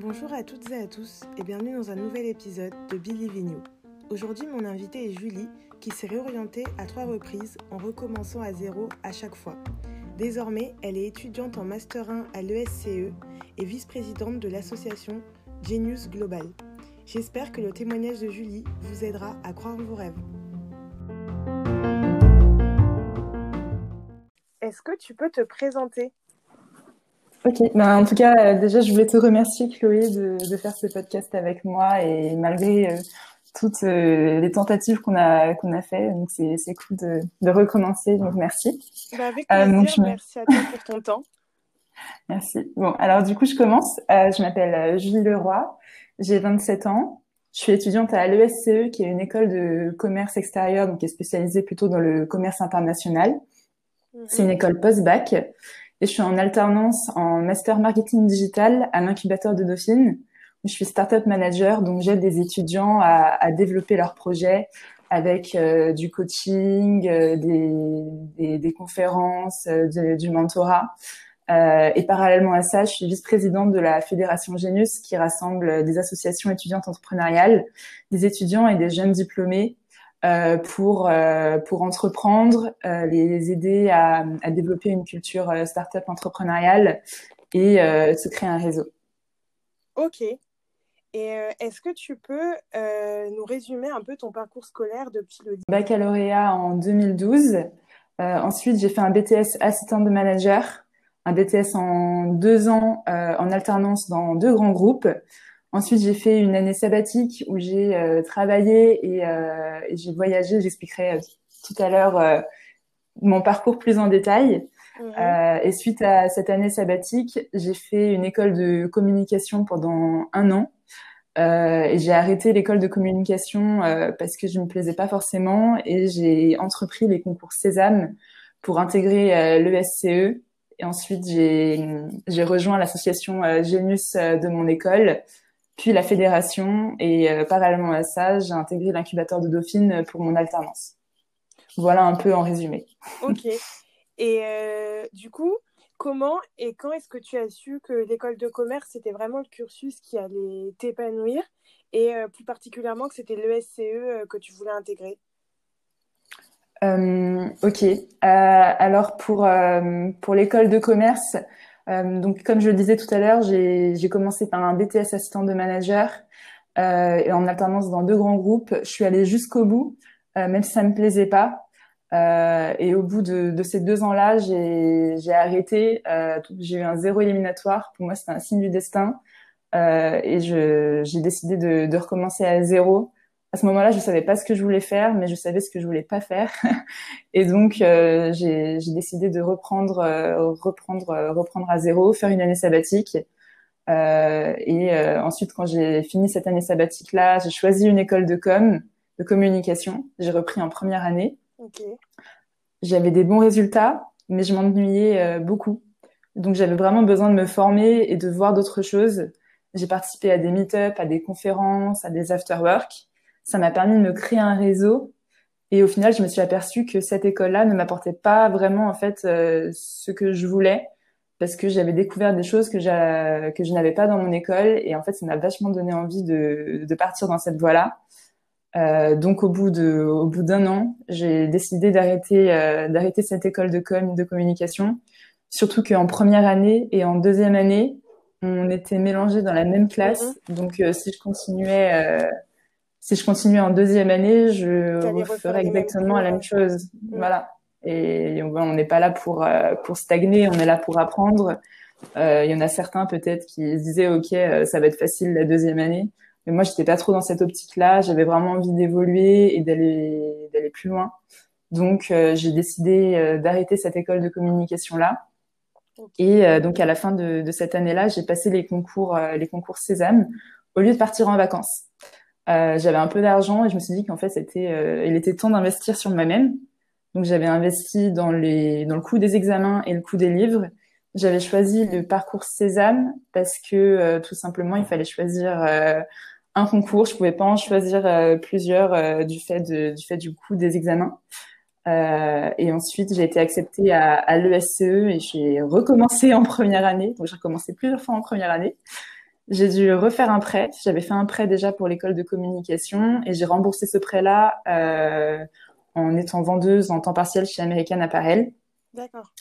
Bonjour à toutes et à tous et bienvenue dans un nouvel épisode de Believe in. Aujourd'hui, mon invitée est Julie qui s'est réorientée à trois reprises en recommençant à zéro à chaque fois. Désormais, elle est étudiante en Master 1 à l'ESCE et vice-présidente de l'association Genius Global. J'espère que le témoignage de Julie vous aidera à croire en vos rêves. Est-ce que tu peux te présenter? Ok, ben, en tout cas, euh, déjà, je voulais te remercier, Chloé, de, de faire ce podcast avec moi et malgré euh, toutes euh, les tentatives qu'on a qu'on a fait, donc c'est c'est cool de, de recommencer, donc merci. Bah, avec plaisir, merci à toi pour ton temps. Merci. Bon, alors du coup, je commence. je m'appelle Julie Leroy, j'ai 27 ans. Je suis étudiante à l'ESCE, qui est une école de commerce extérieur, donc qui est spécialisée plutôt dans le commerce international. C'est une école post-bac. Et je suis en alternance en master marketing digital à l'incubateur de Dauphine. Je suis startup manager, donc j'aide des étudiants à, à, développer leurs projets avec euh, du coaching, euh, des, des, des, conférences, euh, du mentorat. et parallèlement à ça, je suis vice-présidente de la Fédération Genius qui rassemble des associations étudiantes entrepreneuriales, des étudiants et des jeunes diplômés euh, pour euh, pour entreprendre, euh, les aider à, à, développer une culture startup entrepreneuriale et se créer un réseau. Ok. Et est-ce que tu peux nous résumer un peu ton parcours scolaire depuis le baccalauréat en 2012 Ensuite, j'ai fait un BTS assistant de manager, un BTS en deux ans en alternance dans deux grands groupes. Ensuite, j'ai fait une année sabbatique où j'ai euh, travaillé et, euh, et j'ai voyagé. J'expliquerai euh, tout à l'heure mon parcours plus en détail. Mhm. et suite à cette année sabbatique, j'ai fait une école de communication pendant un an. et j'ai arrêté l'école de communication parce que je ne me plaisais pas forcément et j'ai entrepris les concours Sésame pour intégrer l'ESCE. Et ensuite, j'ai rejoint l'association Genius de mon école puis la fédération et euh, parallèlement à ça, j'ai intégré l'incubateur de Dauphine pour mon alternance. Voilà un peu en résumé. Ok. Et euh, du coup, comment et quand est-ce que tu as su que l'école de commerce, c'était vraiment le cursus qui allait t'épanouir et euh, plus particulièrement que c'était l'ESCE que tu voulais intégrer? Ok. alors pour, pour l'école de commerce, euh, donc, comme je le disais tout à l'heure, j'ai commencé par un BTS assistant de manager euh, et en alternance dans deux grands groupes. Je suis allée jusqu'au bout, euh, même si ça me plaisait pas. Euh, et au bout de, de ces deux ans-là, j'ai arrêté. Euh, j'ai eu un zéro éliminatoire. Pour moi, c'était un signe du destin. et j'ai décidé de, de, recommencer à zéro à ce moment-là, je savais pas ce que je voulais faire, mais je savais ce que je voulais pas faire. et donc, euh, j'ai décidé de reprendre, euh, reprendre, euh, reprendre à zéro, faire une année sabbatique. Euh, et ensuite, quand j'ai fini cette année sabbatique-là, j'ai choisi une école de com, de communication. J'ai repris en première année. Okay. J'avais des bons résultats, mais je m'ennuyais beaucoup. Donc, j'avais vraiment besoin de me former et de voir d'autres choses. J'ai participé à des meet-up, à des conférences, à des after-work ça m'a permis de me créer un réseau. Et au final, je me suis aperçue que cette école-là ne m'apportait pas vraiment en fait euh, ce que je voulais parce que j'avais découvert des choses que, que je n'avais pas dans mon école et en fait, ça m'a vachement donné envie de, de partir dans cette voie-là. Euh, donc au bout de au bout d'un an, j'ai décidé d'arrêter euh, d'arrêter cette école de com de communication. Surtout qu'en première année et en deuxième année, on était mélangés dans la même classe. Mm-hmm. Donc euh, si je continuais euh, si je continuais en deuxième année, je referais exactement la même chose. Voilà. Et on n'est pas là pour euh, pour stagner, on est là pour apprendre. Euh, il y en a certains peut-être qui se disaient ok, euh, ça va être facile la deuxième année. Mais moi, j'étais pas trop dans cette optique-là. J'avais vraiment envie d'évoluer et d'aller d'aller plus loin. Donc, j'ai décidé d'arrêter cette école de communication là. Et donc, à la fin de, de cette année-là, j'ai passé les concours les concours Sésame au lieu de partir en vacances. Euh, j'avais un peu d'argent et je me suis dit qu'en fait c'était euh, il était temps d'investir sur moi-même. Donc j'avais investi dans les dans le coût des examens et le coût des livres. J'avais choisi le parcours Sésame parce que euh, tout simplement il fallait choisir un concours. Je pouvais pas en choisir plusieurs du fait de, du fait du coût des examens. Euh, et ensuite, j'ai été acceptée à, à l'ESCE et j'ai recommencé en première année. Donc, j'ai recommencé plusieurs fois en première année. J'ai dû refaire un prêt. J'avais fait un prêt déjà pour l'école de communication et j'ai remboursé ce prêt-là euh, en étant vendeuse en temps partiel chez American Apparel. D'accord.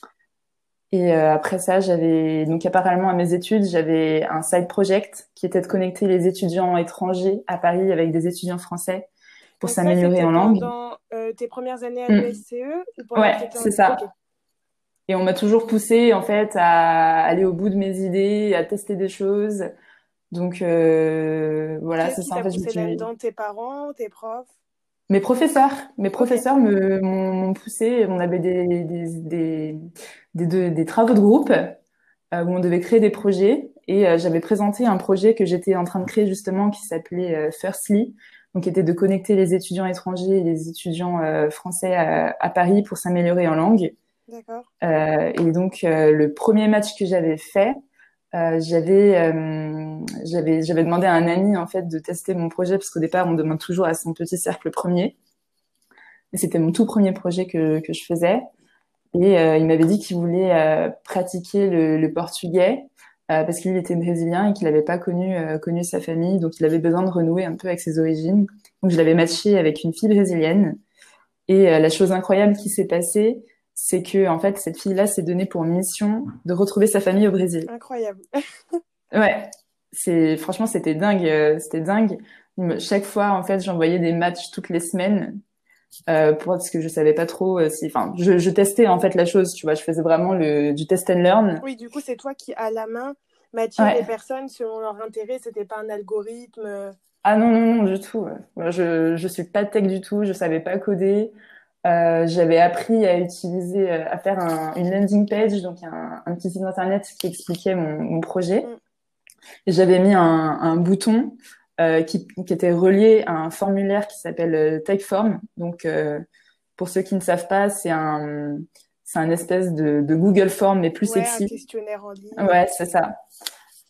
Et euh, après ça, j'avais donc parallèlement à mes études, j'avais un side project qui était de connecter les étudiants étrangers à Paris avec des étudiants français pour s'améliorer en langue. Pendant euh, tes premières années à mm. l'ESCE ou Ouais, c'est ça. Et on m'a toujours poussé en fait à aller au bout de mes idées, à tester des choses. Donc euh, voilà, c'est ça. En fait, là-dedans? Tes parents, tes profs? Mes professeurs, mes professeurs me m'ont poussé. On avait des des, des, des, travaux de groupe euh, où on devait créer des projets et euh, j'avais présenté un projet que j'étais en train de créer justement qui s'appelait euh, Firstly, donc qui était de connecter les étudiants étrangers et les étudiants français à, à, Paris pour s'améliorer en langue. D'accord. et donc le premier match que j'avais fait, euh, j'avais euh, j'avais j'avais demandé à un ami en fait de tester mon projet parce qu'au départ on demande toujours à son petit cercle premier. Et c'était mon tout premier projet que que je faisais. Et euh, il m'avait dit qu'il voulait euh, pratiquer le, le portugais parce qu'il était brésilien et qu'il n'avait pas connu connu sa famille. Donc il avait besoin de renouer un peu avec ses origines. Donc je l'avais matché avec une fille brésilienne. Et la chose incroyable qui s'est passée c'est que en fait cette fille-là s'est donnée pour mission de retrouver sa famille au Brésil. Incroyable. ouais, c'est franchement c'était dingue, euh, c'était dingue. Chaque fois en fait j'envoyais des matchs toutes les semaines euh, pour parce que je savais pas trop euh, si, enfin je, je, testais en fait la chose, tu vois, je faisais vraiment le du test and learn. Oui, du coup c'est toi qui à la main matchais les personnes selon leur intérêt, c'était pas un algorithme. Ah non non non du tout. Je je suis pas tech du tout, je savais pas coder. Euh, j'avais appris à utiliser, euh, à faire un, une landing page, donc un, un, petit site internet qui expliquait mon, mon projet. Et j'avais mis un, un bouton euh, qui, qui, était relié à un formulaire qui s'appelle euh, Typeform. Donc, euh, pour ceux qui ne savent pas, c'est un, c'est un espèce de, de, Google Form mais plus ouais, sexy. Un questionnaire en ligne. Ouais, c'est ça.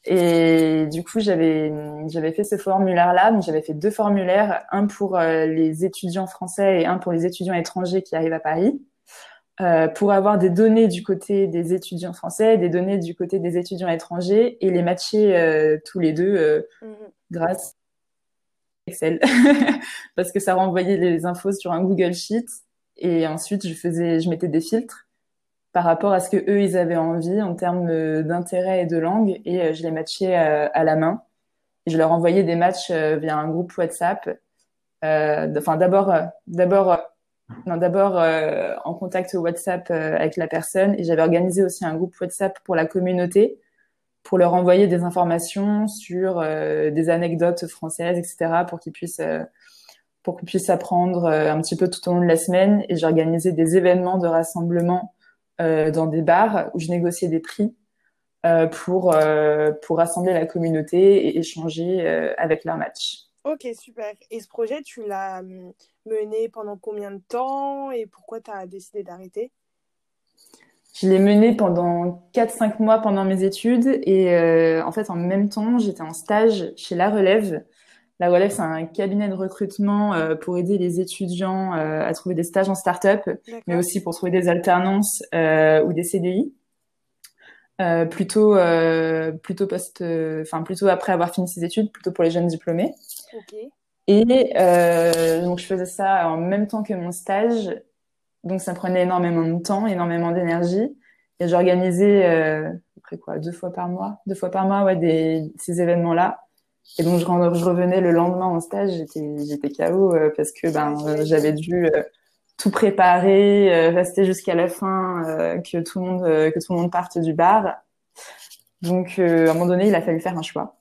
Et du coup, j'avais j'avais fait ce formulaire-là. Donc, j'avais fait deux formulaires, un pour euh, les étudiants français et un pour les étudiants étrangers qui arrivent à Paris, euh, pour avoir des données du côté des étudiants français, des données du côté des étudiants étrangers et les matcher euh, tous les deux euh, mm -hmm. grâce à Excel, parce que ça renvoyait les infos sur un Google Sheet. Et ensuite je faisais, je mettais des filtres par rapport à ce que eux ils avaient envie en termes euh, d'intérêt et de langue. Et euh, je les matchais euh, à la main. Et je leur envoyais des matchs via un groupe WhatsApp. Enfin d'abord d'abord non d'abord en contact WhatsApp avec la personne. Et j'avais organisé aussi un groupe WhatsApp pour la communauté pour leur envoyer des informations sur des anecdotes françaises etc pour qu'ils puissent pour qu'ils puissent apprendre un petit peu tout au long de la semaine. Et j'organisais des événements de rassemblement euh, dans des bars où je négociais des prix euh, pour, euh, pour rassembler la communauté et échanger avec leur match. Ok, super. Et ce projet, tu l'as hum, mené pendant combien de temps et pourquoi tu as décidé d'arrêter? Je l'ai mené pendant 4-5 mois pendant mes études et euh, en fait en même temps j'étais en stage chez La Relève la Relève, c'est un cabinet de recrutement euh, pour aider les étudiants euh, à trouver des stages en start-up, mais aussi pour trouver des alternances euh, ou des CDI. plutôt, plutôt post, enfin plutôt après avoir fini ses études, plutôt pour les jeunes diplômés. Okay. Et donc je faisais ça en même temps que mon stage, donc ça prenait énormément de temps, énormément d'énergie. Et j'organisais après quoi, deux fois par mois, deux fois par mois, ouais, des, ces événements-là. Et donc je, revenais le lendemain en stage, j'étais KO euh, parce que ben euh, j'avais dû euh, tout préparer, rester jusqu'à la fin, que tout le monde que tout le monde parte du bar. Donc à un moment donné, il a fallu faire un choix.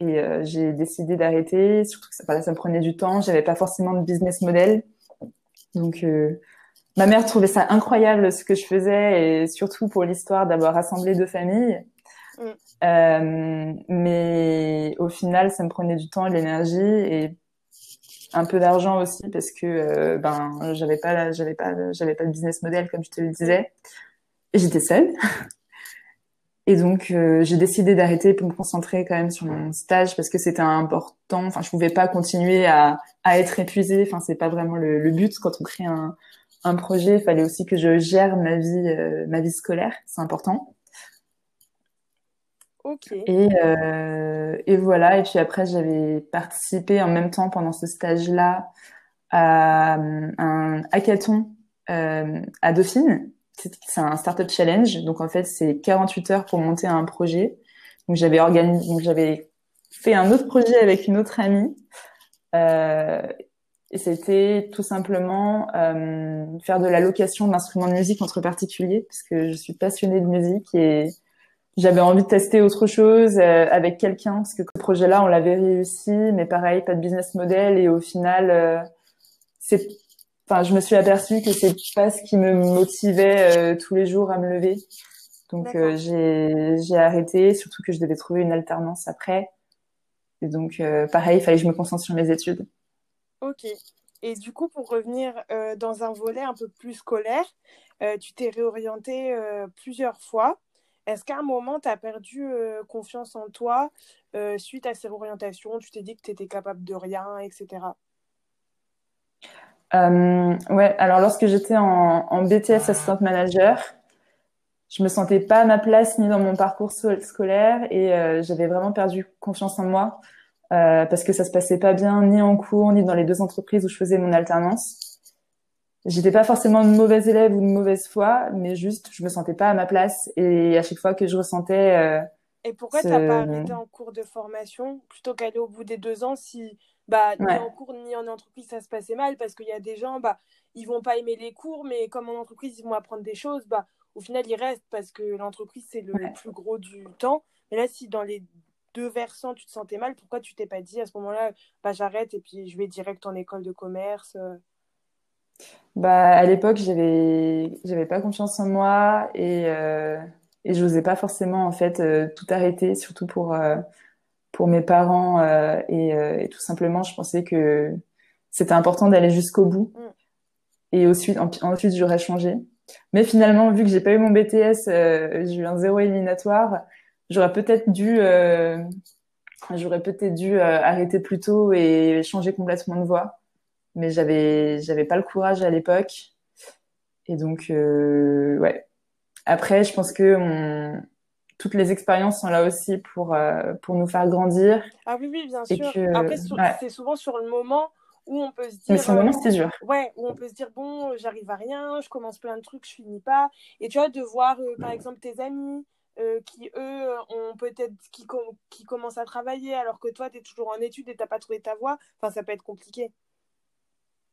Et j'ai décidé d'arrêter, surtout que ça, ça me prenait du temps, j'avais pas forcément de business model. Donc ma mère trouvait ça incroyable ce que je faisais et surtout pour l'histoire d'avoir rassemblé deux familles. Euh, mais au final, ça me prenait du temps et de l'énergie et un peu d'argent aussi parce que euh, ben j'avais pas j'avais pas j'avais pas de business model comme je te le disais. J'étais seule. Et donc euh, j'ai décidé d'arrêter pour me concentrer quand même sur mon stage parce que c'était important. Enfin je pouvais pas continuer à, à être épuisée. Enfin c'est pas vraiment le, le, but. Quand on crée un, un projet, il fallait aussi que je gère ma vie, euh, ma vie scolaire. C'est important. Et, euh, et voilà. Et puis après, j'avais participé en même temps pendant ce stage-là à un hackathon euh, à Dauphine. C'est un startup challenge. Donc en fait, c'est 48 heures pour monter un projet. Donc j'avais organisé, donc j'avais fait un autre projet avec une autre amie. Euh, et c'était tout simplement euh, faire de la location d'instruments de musique entre particuliers, parce que je suis passionnée de musique et j'avais envie de tester autre chose euh, avec quelqu'un, parce que ce projet-là, on l'avait réussi, mais pareil, pas de business model, et au final, euh, c'est, enfin, je me suis aperçue que c'est pas ce qui me motivait euh, tous les jours à me lever. Donc euh, j'ai j'ai arrêté, surtout que je devais trouver une alternance après. Et donc pareil, il fallait que je me concentre sur mes études. Ok. Et du coup, pour revenir euh, dans un volet un peu plus scolaire, euh, tu t'es réorienté euh, plusieurs fois. Est-ce qu'à un moment, tu as perdu confiance en toi suite à ces réorientations Tu t'es dit que tu étais capable de rien, etc. ouais, alors lorsque j'étais en, en, BTS Assistant Manager, je me sentais pas à ma place ni dans mon parcours scolaire et j'avais vraiment perdu confiance en moi. Euh, parce que ça se passait pas bien ni en cours ni dans les deux entreprises où je faisais mon alternance. J'étais pas forcément une mauvaise élève ou une mauvaise foi, mais juste je me sentais pas à ma place et à chaque fois que je ressentais. Euh, et pourquoi t'as pas arrêté en cours de formation plutôt qu'aller au bout des deux ans si bah ni en cours ni en entreprise ça se passait mal? Parce qu'il y a des gens bah ils vont pas aimer les cours mais comme en entreprise ils vont apprendre des choses bah au final ils restent parce que l'entreprise c'est le plus gros du temps. Mais là si dans les deux versants, tu te sentais mal, pourquoi tu t'es pas dit à ce moment-là, bah, j'arrête et puis je vais direct en école de commerce euh? Bah, à l'époque, j'avais, j'avais pas confiance en moi et, euh, et je n'osais pas forcément en fait euh, tout arrêter, surtout pour, euh, pour mes parents et, et, tout simplement, je pensais que c'était important d'aller jusqu'au bout. Mm. Et ensuite, ensuite j'aurais changé. Mais finalement, vu que j'ai pas eu mon BTS, j'ai eu un zéro éliminatoire j'aurais peut-être dû, j'aurais peut-être dû arrêter plus tôt et changer complètement de voie. Mais j'avais, j'avais pas le courage à l'époque. Et donc, euh, ouais. Après, je pense que on... toutes les expériences sont là aussi pour pour nous faire grandir. Ah oui, oui, bien sûr. Après, c'est souvent sur le moment où on peut se dire. Mais sur le moment, c'était dur. Ouais, où on peut se dire bon, j'arrive à rien, je commence plein de trucs, je finis pas. Et tu vois, de voir par exemple tes amis euh, qui, eux, ont peut-être qui, qui commencent à travailler alors que toi, tu es toujours en études et tu pas trouvé ta voie. Enfin, ça peut être compliqué.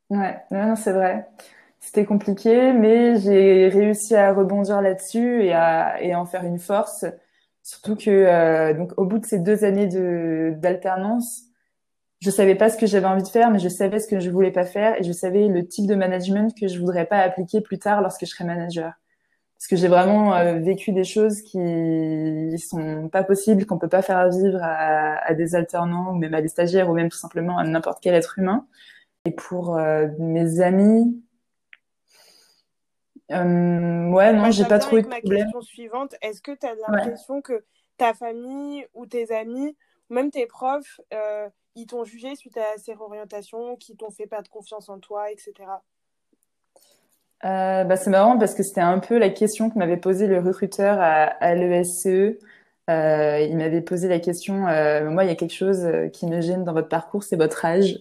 Ouais, non, c'est vrai. C'était compliqué, mais j'ai réussi à rebondir là-dessus et à, et en faire une force. Surtout que, euh, donc, au bout de ces deux années de, d'alternance, je savais pas ce que j'avais envie de faire, mais je savais ce que je voulais pas faire et je savais le type de management que je voudrais pas appliquer plus tard lorsque je serais manager parce que j'ai vraiment euh, vécu des choses qui sont pas possibles, qu'on peut pas faire vivre à, à, des alternants ou même à des stagiaires ou même tout simplement à n'importe quel être humain. Et pour euh, mes amis, euh, ouais, non, j'ai pas trouvé de ma question suivante, est-ce que tu as l'impression que ta famille ou tes amis, ou même tes profs, euh, ils t'ont jugé suite à ces réorientations, qui t'ont fait perdre confiance en toi, etc. Euh, bah, c'est marrant parce que c'était un peu la question que m'avait posé le recruteur à, à l'ESCE. Euh, il m'avait posé la question, euh, moi il y a quelque chose qui me gêne dans votre parcours, c'est votre âge.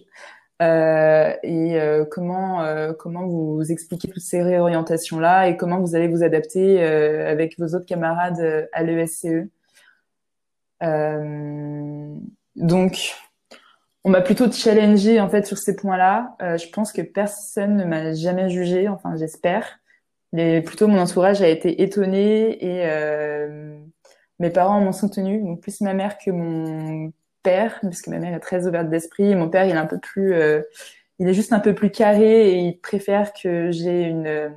Euh, et euh, comment comment vous expliquez toutes ces réorientations là et comment vous allez vous adapter avec vos autres camarades à l'ESCE. donc on m'a plutôt challengé en fait sur ces points-là. Euh, je pense que personne ne m'a jamais jugé, enfin j'espère. Mais plutôt mon entourage a été étonné et euh, mes parents m'ont soutenu, donc plus ma mère que mon père, parce que ma mère est très ouverte d'esprit. Mon père, il est un peu plus, euh, il est juste un peu plus carré et il préfère que j'ai une,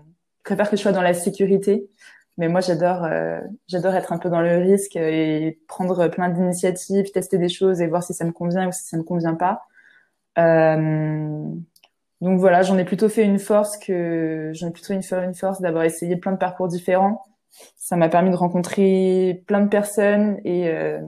préfère que je sois dans la sécurité. Mais moi, j'adore, euh, j'adore être un peu dans le risque et prendre plein d'initiatives, tester des choses et voir si ça me convient ou si ça me convient pas. Euh, donc voilà, j'en ai plutôt fait une force que j'en ai plutôt une, une force d'avoir essayé plein de parcours différents. Ça m'a permis de rencontrer plein de personnes et euh,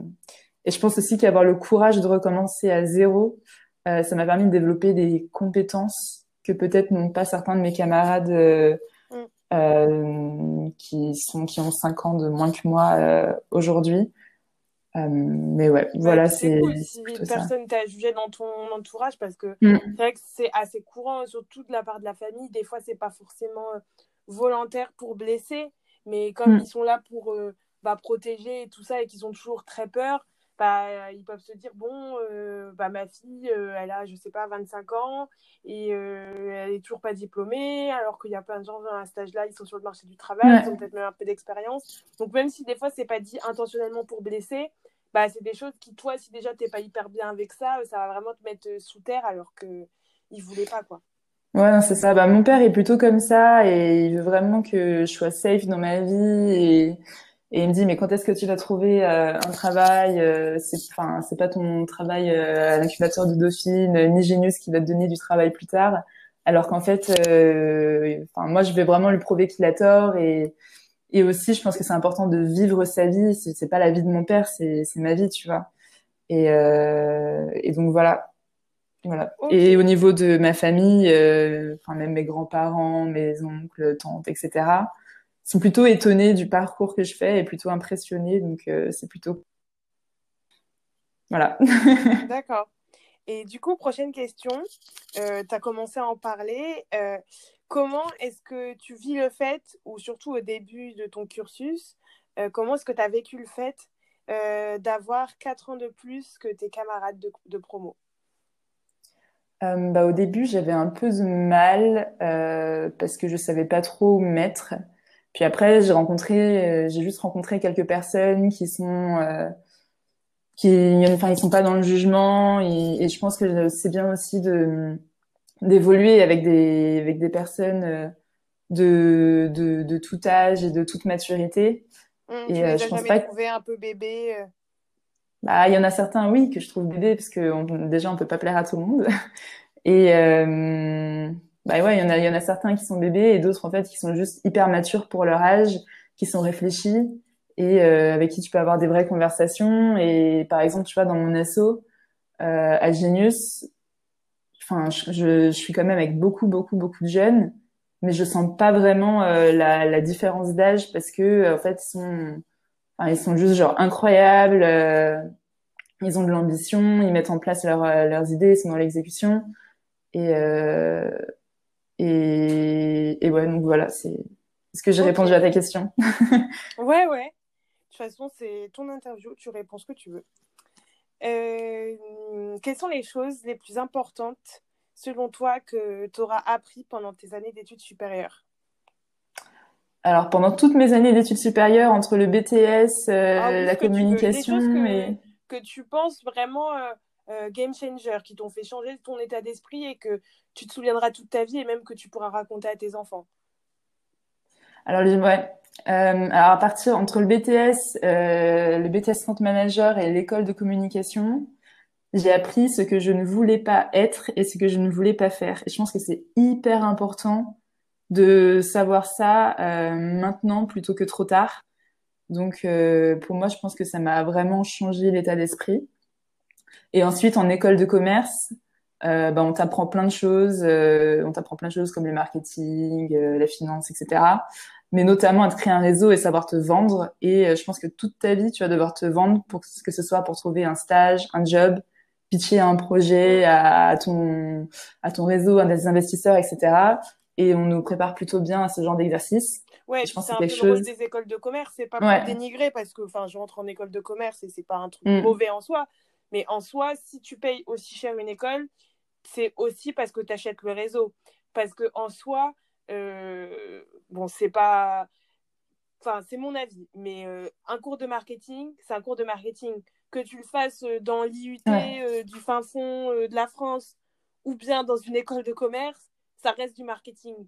et je pense aussi qu'avoir le courage de recommencer à zéro, euh, ça m'a permis de développer des compétences que peut-être n'ont pas certains de mes camarades euh, mm. euh, qui sont qui ont cinq ans de moins que moi aujourd'hui. mais ouais, voilà, c'est. Cool si personne t'a jugé dans ton entourage parce que mm. c'est vrai que c'est assez courant, surtout de la part de la famille. Des fois, c'est pas forcément volontaire pour blesser, mais comme mm. ils sont là pour bah, protéger et tout ça et qu'ils ont toujours très peur, bah, ils peuvent se dire bon, euh, bah, ma fille, euh, elle a, je sais pas, 25 ans et euh, elle est toujours pas diplômée, alors qu'il y a plein de gens dans un stage-là, ils sont sur le marché du travail, ils ont peut-être même un peu d'expérience. Donc, même si des fois, c'est pas dit intentionnellement pour blesser, bah, c'est des choses qui, toi, si déjà t'es pas hyper bien avec ça, ça va vraiment te mettre sous terre alors que ils voulaient pas, quoi. Ouais, c'est ça. Bah, mon père est plutôt comme ça et il veut vraiment que je sois safe dans ma vie et et il me dit mais quand est-ce que tu vas trouver euh, un travail euh, c'est enfin c'est pas ton travail euh, à l'incubateur de Dauphine ni Genius qui va te donner du travail plus tard. Alors qu'en fait enfin moi je vais vraiment lui prouver qu'il a tort. Et et aussi je pense que c'est important de vivre sa vie. C'est pas la vie de mon père c'est c'est ma vie tu vois. Et et donc voilà. Voilà. Et au niveau de ma famille, enfin même mes grands-parents, mes oncles, tantes, etc sont plutôt étonnés du parcours que je fais et plutôt impressionnés. Donc, euh, c'est plutôt. Voilà. D'accord. Et du coup, prochaine question. Euh, tu as commencé à en parler. Euh, comment est-ce que tu vis le fait, ou surtout au début de ton cursus, comment est-ce que tu as vécu le fait d'avoir 4 ans de plus que tes camarades de, de promo? Bah, Au début, j'avais un peu de mal parce que je savais pas trop où mettre. Puis après, j'ai rencontré, euh, j'ai juste rencontré quelques personnes qui sont, euh, qui, enfin, ils sont pas dans le jugement. Et, et je pense que c'est bien aussi de d'évoluer avec des avec des personnes euh, de, de, de tout âge et de toute maturité. Mmh, et euh, je pense pas trouvé un peu bébé. Bah, il y en a certains, oui, que je trouve bébé parce que on, déjà on peut pas plaire à tout le monde. Et euh, bah ouais, il y en a, il y en a certains qui sont bébés et d'autres en fait qui sont juste hyper matures pour leur âge, qui sont réfléchis et euh, avec qui tu peux avoir des vraies conversations. Et par exemple, tu vois, dans mon asso euh, à Genius, enfin, je, je, suis quand même avec beaucoup, beaucoup, beaucoup de jeunes, mais je sens pas vraiment euh, la, la, différence d'âge parce que en fait, ils sont, enfin, ils sont juste genre incroyables. Euh, ils ont de l'ambition, ils mettent en place leur, leurs idées, ils sont dans l'exécution. Et, euh, et, et ouais, donc voilà, c'est. Est-ce que j'ai répondu à ta question? Ouais, ouais. De toute façon, c'est ton interview, tu réponds ce que tu veux. Euh, quelles sont les choses les plus importantes, selon toi, que tu auras appris pendant tes années d'études supérieures? Alors, pendant toutes mes années d'études supérieures, entre le BTS, euh, ah la communication que, et... que tu penses vraiment euh, euh, game changer, qui t'ont fait changer ton état d'esprit et que tu te souviendras toute ta vie et même que tu pourras raconter à tes enfants Alors, ouais. Euh, alors à partir entre le BTS, euh, le BTS Front Manager et l'école de communication, j'ai appris ce que je ne voulais pas être et ce que je ne voulais pas faire. Et je pense que c'est hyper important de savoir ça maintenant plutôt que trop tard. Donc pour moi, je pense que ça m'a vraiment changé l'état d'esprit. Et ensuite, en école de commerce, euh, bah, on t'apprend plein de choses. Euh, on t'apprend plein de choses comme le marketing, euh, la finance, etc. Mais notamment à te créer un réseau et savoir te vendre. Et euh, je pense que toute ta vie, tu vas devoir te vendre pour que ce soit pour trouver un stage, un job, pitcher un projet à, ton à ton réseau, à des investisseurs, etc. Et on nous prépare plutôt bien à ce genre d'exercice. Ouais, je pense c'est un peu chose... le des écoles de commerce. C'est pas pour dénigrer parce que, enfin, je rentre en école de commerce et c'est pas un truc mm. mauvais en soi. Mais en soi, si tu payes aussi cher une école, c'est aussi parce que tu achètes le réseau. Parce que en soi, euh, bon, c'est pas. Enfin, c'est mon avis, mais euh, un cours de marketing, c'est un cours de marketing. Que tu le fasses euh, dans l'IUT du fin fond de la France ou bien dans une école de commerce, ça reste du marketing.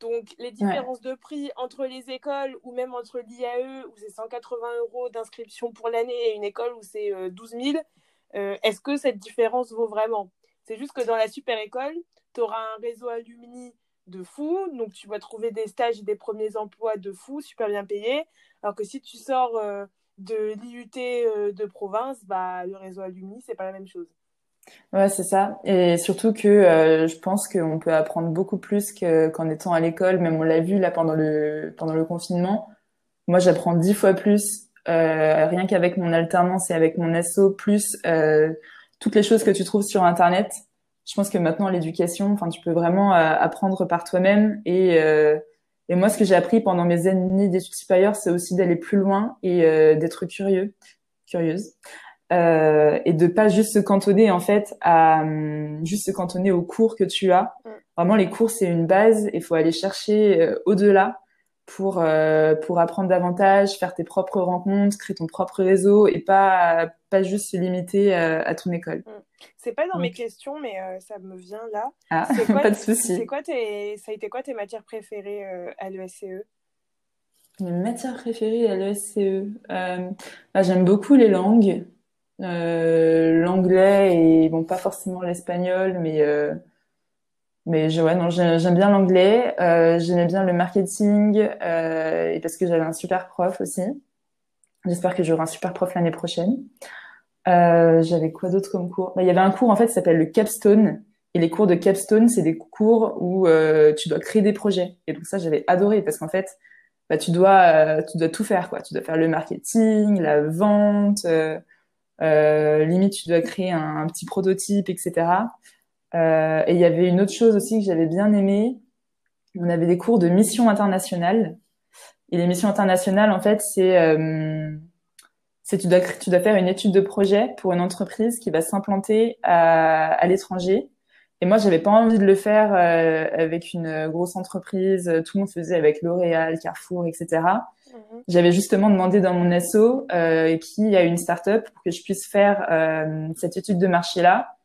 Donc, les différences de prix entre les écoles ou même entre l'IAE, où c'est 180 euros d'inscription pour l'année, et une école où c'est 12 000, est-ce que cette différence vaut vraiment? C'est juste que dans la super école, tu auras un réseau alumni de fou, donc tu vas trouver des stages et des premiers emplois de fou, super bien payés. Alors que si tu sors euh, de l'IUT euh, de province, bah, le réseau alumni, c'est pas la même chose. Ouais, c'est ça. Et surtout que euh, je pense qu'on peut apprendre beaucoup plus qu'en étant à l'école. Même on l'a vu là pendant le pendant le confinement. Moi, j'apprends dix fois plus euh, rien qu'avec mon alternance et avec mon asso, plus euh, toutes les choses que tu trouves sur Internet. Je pense que maintenant l'éducation, enfin, tu peux vraiment euh, apprendre par toi-même et et moi, ce que j'ai appris pendant mes années d'études supérieures, c'est aussi d'aller plus loin et d'être curieux, curieuse euh, et de pas juste se cantonner en fait à hum, juste se cantonner aux cours que tu as. Mm. Vraiment, les cours c'est une base. Il faut aller chercher euh, au-delà pour euh, pour apprendre davantage, faire tes propres rencontres, créer ton propre réseau et pas pas juste se limiter euh, à ton école. Mm. C'est pas dans mes questions, mais ça me vient là. Ah, pas de souci. C'est quoi tes ça a été quoi tes matières préférées à l'ESCE? Mes matières préférées à l'ESCE, euh, bah, j'aime beaucoup les langues. Euh, l'anglais et bon pas forcément l'espagnol mais euh, mais je, ouais non j'aime bien l'anglais euh, j'aimais bien le marketing euh, parce que j'avais un super prof aussi. J'espère que j'aurai un super prof l'année prochaine. Euh, j'avais quoi d'autre comme cours? Bah, il y avait un cours en fait qui s'appelle le capstone. Et les cours de capstone c'est des cours où tu dois créer des projets. Et donc ça j'avais adoré parce qu'en fait bah, tu dois tu dois tout faire quoi. Tu dois faire le marketing la vente euh, limite, tu dois créer un, petit prototype, etc. Euh, et il y avait une autre chose aussi que j'avais bien aimé. On avait des cours de mission internationale. Et les missions internationales, en fait, c'est euh, tu dois tu dois faire une étude de projet pour une entreprise qui va s'implanter à, à l'étranger. Et moi, j'avais pas envie de le faire euh, avec une grosse entreprise. Tout le monde faisait avec L'Oréal, Carrefour, etc. Mhm. J'avais justement demandé dans mon asso euh, qui a une startup pour que je puisse faire euh, cette étude de marché-là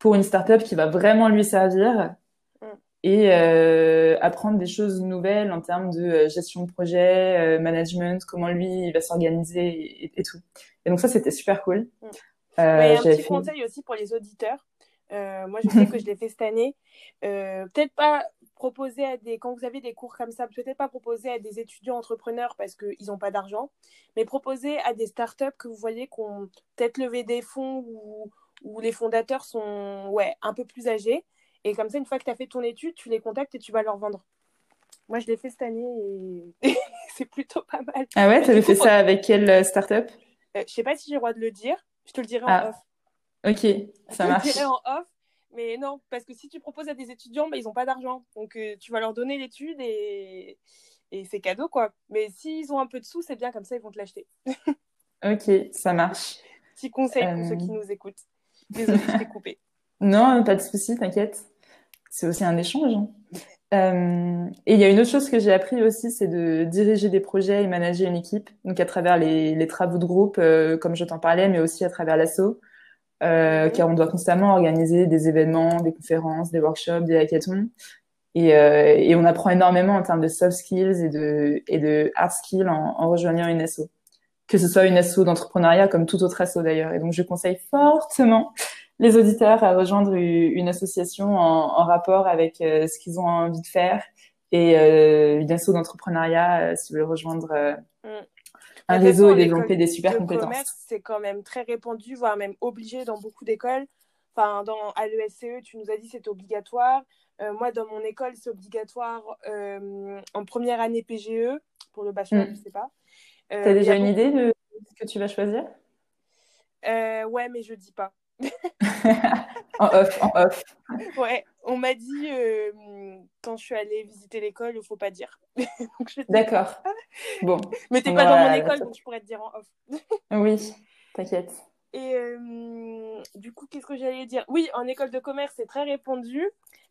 pour une startup qui va vraiment lui servir mm. et euh, apprendre des choses nouvelles en termes de euh, gestion de projet, euh, management, comment lui il va s'organiser et, tout. Et donc ça c'était super cool. Mm. Euh, un petit conseil aussi pour les auditeurs. moi je sais que je l'ai fait cette année. Peut-être pas proposer à des, quand vous avez des cours comme ça, peut-être pas proposer à des étudiants entrepreneurs parce qu'ils n'ont pas d'argent, mais proposer à des startups que vous voyez qui ont peut-être levé des fonds ou, ou les fondateurs sont ouais, un peu plus âgés. Et comme ça, une fois que tu as fait ton étude, tu les contactes et tu vas leur vendre. Moi, je l'ai fait cette année et c'est plutôt pas mal. Ah ouais, tu avais fait ça avec quelle euh, startup? Euh, Je sais pas si j'ai le droit de le dire. Je te le dirai en ah. off. Ok, ça marche. Je te le dirai en off. Mais non, parce que si tu proposes à des étudiants, bah, ils n'ont pas d'argent. Donc, euh, tu vas leur donner l'étude et, et c'est cadeau, quoi. Mais s'ils ont un peu de sous, c'est bien, comme ça, ils vont te l'acheter. ok, ça marche. Petit conseil pour ceux qui euh. nous écoutent. Désolée, je t'ai coupé. Non, pas de souci, t'inquiète. C'est aussi un échange. Hein. Euh, et il y a une autre chose que j'ai appris aussi, c'est de diriger des projets et manager une équipe. Donc à travers les, les travaux de groupe, comme je t'en parlais, mais aussi à travers l'assaut euh, car on doit constamment organiser des événements, des conférences, des workshops, des hackathons. Et, euh, et on apprend énormément en termes de soft skills et de, et de hard skills en, en rejoignant une asso. Que ce soit une asso d'entrepreneuriat comme toute autre asso d'ailleurs. Et donc je conseille fortement les auditeurs à rejoindre une association en, en rapport avec euh, ce qu'ils ont envie de faire et euh, une asso d'entrepreneuriat euh, si vous voulez rejoindre mm un réseau et développer des super compétences. C'est quand même très répandu, voire même obligé dans beaucoup d'écoles. Enfin, dans, à l'ESCE, tu nous as dit c'est obligatoire. Euh, moi, dans mon école, c'est obligatoire euh, en première année PGE. Pour le bachelor, mm. je ne sais pas. Euh, tu as déjà une idée de ce que tu vas choisir? Ouais, mais je dis pas. en off, en off. Ouais, on m'a dit quand je suis allée visiter l'école, il faut pas dire. D'accord. Bon. Mais t'es pas dans mon école, donc je pourrais te dire en off. oui, t'inquiète. Et du coup, qu'est-ce que j'allais dire? Oui, en école de commerce, c'est très répandu.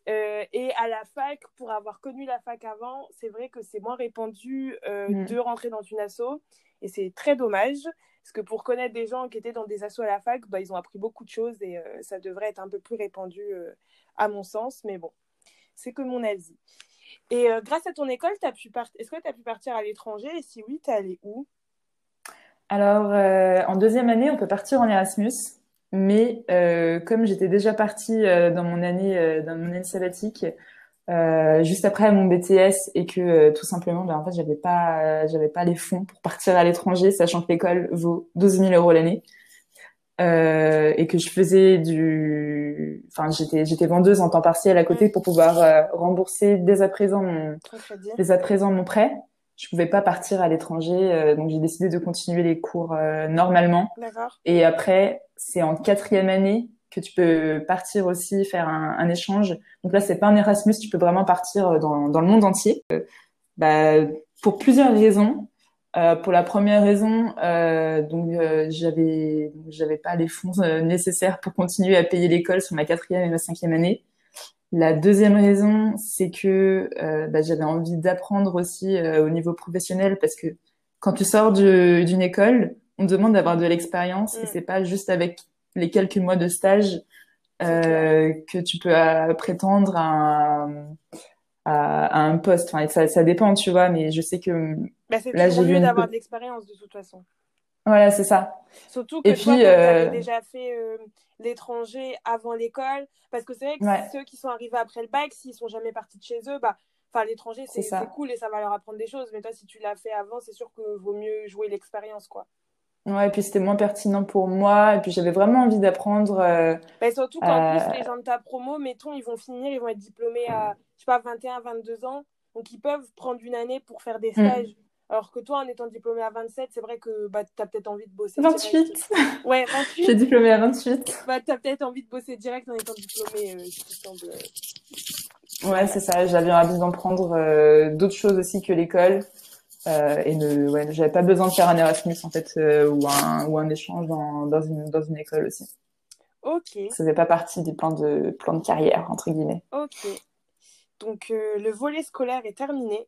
Euh, et à la fac, pour avoir connu la fac avant, c'est vrai que c'est moins répandu euh, mm. de rentrer dans une asso. Et c'est très dommage. Parce que pour connaître des gens qui étaient dans des assos à la fac, bah, ils ont appris beaucoup de choses et euh, ça devrait être un peu plus répandu à mon sens. Mais bon, c'est que mon avis. Et grâce à ton école, as pu est-ce que tu as pu partir à l'étranger? Et si oui, tu es allé où? Alors, en deuxième année, on peut partir en Erasmus. Mais euh, comme j'étais déjà partie euh, dans mon année euh, dans mon année sabbatique euh, juste après mon BTS et que tout simplement ben, en fait j'avais pas j'avais pas les fonds pour partir à l'étranger sachant que l'école vaut 12 000 euros l'année. Euh, et que je faisais du, enfin j'étais j'étais vendeuse en temps partiel à côté pour pouvoir euh, rembourser dès à présent mon dès à présent mon prêt. Je pouvais pas partir à l'étranger, euh, donc j'ai décidé de continuer les cours normalement. Et après, c'est en quatrième année que tu peux partir aussi faire un, un échange. Donc là, c'est pas un Erasmus, tu peux vraiment partir dans, dans le monde entier. bah, pour plusieurs raisons. Euh, pour la première raison, euh, donc euh, j'avais j'avais pas les fonds euh, nécessaires pour continuer à payer l'école sur ma quatrième et ma cinquième année. La deuxième raison, c'est que euh, bah, j'avais envie d'apprendre aussi au niveau professionnel parce que quand tu sors d'une école, on te demande d'avoir de l'expérience et mm. c'est pas juste avec les quelques mois de stage que tu peux prétendre à un à, un poste. Enfin, ça, ça dépend, tu vois, mais je sais que bah, c'est là j'ai mieux d'avoir de l'expérience de toute façon. Voilà, c'est ça. Surtout que Et toi, avais euh, déjà fait euh, l'étranger avant l'école, parce que c'est vrai que ceux qui sont arrivés après le bac, s'ils sont jamais partis de chez eux, bah, enfin l'étranger c'est cool et ça va leur apprendre des choses. Mais toi, si tu l'as fait avant, c'est sûr que vaut mieux jouer l'expérience, quoi. Ouais, et puis c'était moins pertinent pour moi. Et puis j'avais vraiment envie d'apprendre. Euh, bah, surtout qu'en plus, les gens de ta promo, mettons, ils vont finir, ils vont être diplômés à, je sais pas, 21, 22 ans. Donc ils peuvent prendre une année pour faire des mm. stages. Alors que toi, en étant diplômé à 27, c'est vrai que bah, tu as peut-être envie de bosser. 28 Ouais, 28. J'ai diplômé à 28. Bah, tu as peut-être envie de bosser direct en étant diplômé, euh, Ouais, c'est ça. J'avais envie d'en prendre euh, d'autres choses aussi que l'école. Euh, et ne, ouais, j'avais pas besoin de faire un Erasmus en fait euh, ou un ou un échange dans, dans une dans une école aussi. Ok. Ça faisait pas partie du plan de carrière entre guillemets. Ok. Donc euh, le volet scolaire est terminé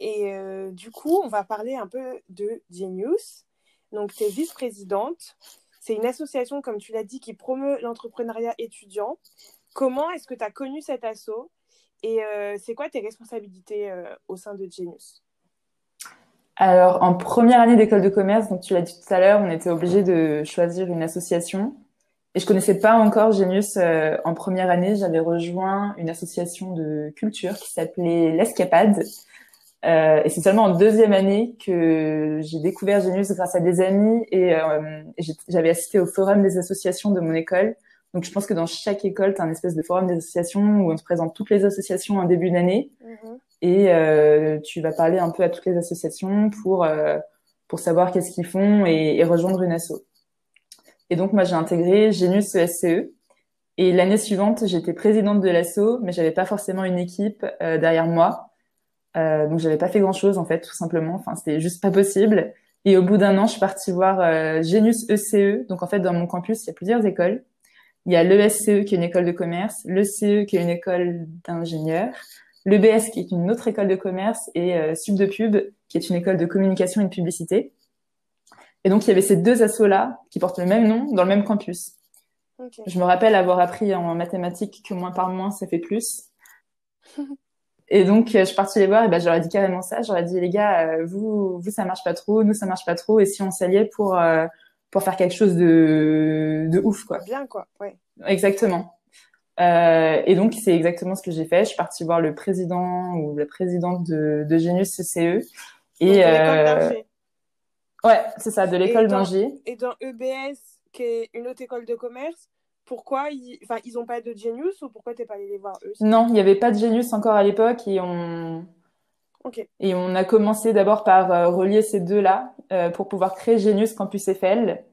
et euh, du coup on va parler un peu de Genius. Donc tu es vice-présidente. C'est une association comme tu l'as dit qui promeut l'entrepreneuriat étudiant. Comment est-ce que tu as connu cet asso et c'est quoi tes responsabilités au sein de Genius? Alors, en première année d'école de commerce, donc tu l'as dit tout à l'heure, on était obligé de choisir une association. Et je connaissais pas encore Genius euh, en première année. J'avais rejoint une association de culture qui s'appelait l'Escapade. Euh, et c'est seulement en deuxième année que j'ai découvert Genius grâce à des amis et, euh, j'avais assisté au forum des associations de mon école. Donc je pense que dans chaque école, tu as un espèce de forum des associations où on te présente toutes les associations en début d'année. Mm-hmm et euh, tu vas parler un peu à toutes les associations pour pour savoir qu'est-ce qu'ils font et, et, rejoindre une asso. Et donc moi j'ai intégré Genius ESCE et l'année suivante j'étais présidente de l'asso mais j'avais pas forcément une équipe derrière moi euh, donc j'avais pas fait grand chose en fait tout simplement enfin c'était juste pas possible et au bout d'un an je suis partie voir euh, Genius ECE donc en fait dans mon campus il y a plusieurs écoles il y a l'ESCE qui est une école de commerce, l'ECE qui est une école d'ingénieurs, l'EBS qui est une autre école de commerce et euh, Subdepub qui est une école de communication et de publicité. Et donc il y avait ces deux assos-là qui portent le même nom dans le même campus. Je me rappelle avoir appris en mathématiques que moins par moins ça fait plus. et donc euh, je suis partie les voir et ben j'aurais dit carrément ça. J'aurais dit les gars, euh, vous vous ça marche pas trop, nous ça marche pas trop et si on s'alliait pour euh, pour faire quelque chose de de ouf quoi. Bien quoi, ouais. Exactement. Euh, et donc, c'est exactement ce que j'ai fait. Je suis partie voir le président ou la présidente de, de Genius CCE. Et euh... ouais, c'est ça, de l'école d'ingé. Et dans EBS, qui est une autre école de commerce, pourquoi ils, enfin, ils ont pas de Genius ou pourquoi t'es pas allé les voir eux Non, il n'y avait pas de Genius encore à l'époque et on. Okay. Et on a commencé d'abord par euh, relier ces deux-là euh, pour pouvoir créer Genius Campus Eiffel.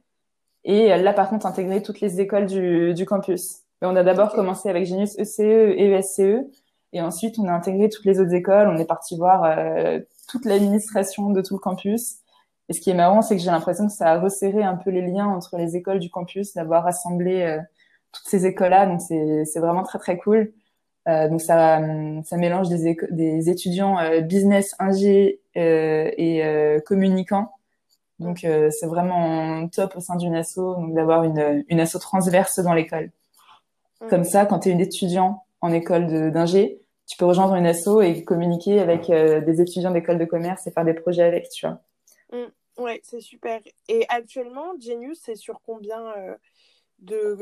Et là, par contre, intégrer toutes les écoles du, du campus on a d'abord commencé avec Genius ECE et ESCE. Et ensuite, on a intégré toutes les autres écoles. On est parti voir euh, toute l'administration de tout le campus. Et ce qui est marrant, c'est que j'ai l'impression que ça a resserré un peu les liens entre les écoles du campus, d'avoir rassemblé euh, toutes ces écoles-là. Donc, c'est vraiment très, très cool. Euh, donc, ça, ça mélange des, des étudiants business, ingé et communicants. Donc, c'est vraiment top au sein d'une asso, donc d'avoir une, une asso transverse dans l'école. Comme mm. ça, quand tu es une étudiant en école d'ingé, tu peux rejoindre une asso et communiquer avec euh, des étudiants d'école de commerce et faire des projets avec, tu vois. Mm. Ouais, c'est super. Et actuellement, Genius, c'est sur combien euh,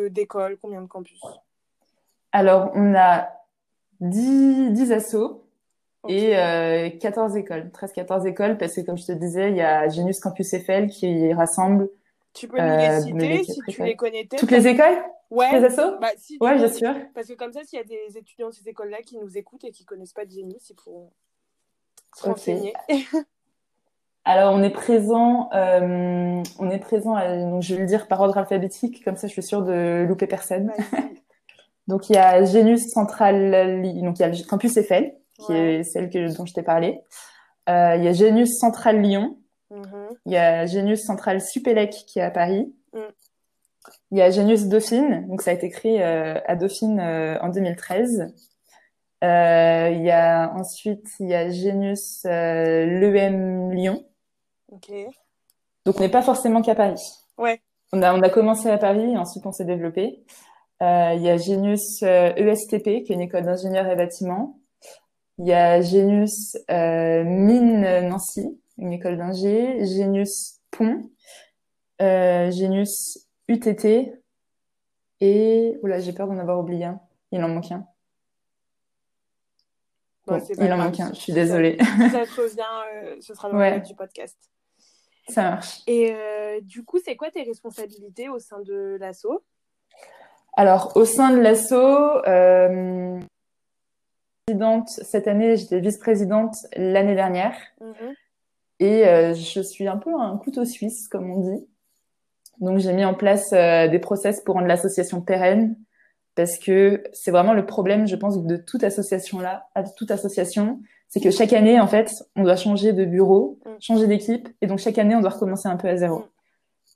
d'écoles, combien de campus? Alors, on a 10, 10 assos et 14 euh, écoles, 13-14 écoles, parce que comme je te disais, il y a Genius Campus Eiffel qui rassemble Tu peux nous les citer si tu les connais Toutes les écoles? Ouais. Les assos? Bah, si, Ouais, bien sûr. Parce que comme ça, s'il y a des étudiants de ces écoles-là qui nous écoutent et qui connaissent pas Genius, ils pourront se renseigner. Alors, on est présent, euh, on est présent, donc je vais le dire par ordre alphabétique, comme ça je suis sûre de louper personne. donc, il y a Genius Central, donc il y a le campus Eiffel, qui est celle que, dont je t'ai parlé. Euh, il y a Genius Central Lyon. Mm-hmm. Il y a Genius Central Supélec qui est à Paris. Mm. Il y a Genius Dauphine, donc ça a été créé euh, à Dauphine euh, en 2013. Euh, il y a ensuite il y a Genius euh, l'EM Lyon. Donc on n'est pas forcément qu'à Paris. Ouais. On a on a commencé à Paris et ensuite on s'est développé. Euh, il y a Genius ESTP e qui est une école d'ingénieurs et bâtiments. Il y a Genius Mine Nancy, une école d'ingé. Genius Pont. Genius UTT et oula j'ai peur d'en avoir oublié un. Il en manque un il en manque un, je suis désolée. Ça, te revient, euh, ce sera le du podcast. Ça marche. Et euh, du coup, c'est quoi tes responsabilités au sein de l'asso? Alors, au sein de l'asso, euh, cette année, j'étais vice-présidente l'année dernière. Mhm. Et euh, je suis un peu un couteau suisse, comme on dit. Donc, j'ai mis en place des process pour rendre l'association pérenne, parce que c'est vraiment le problème, je pense, de toute association là, à toute association, c'est que chaque année, en fait, on doit changer de bureau, mm. changer d'équipe, et donc chaque année, on doit recommencer un peu à zéro. Mm.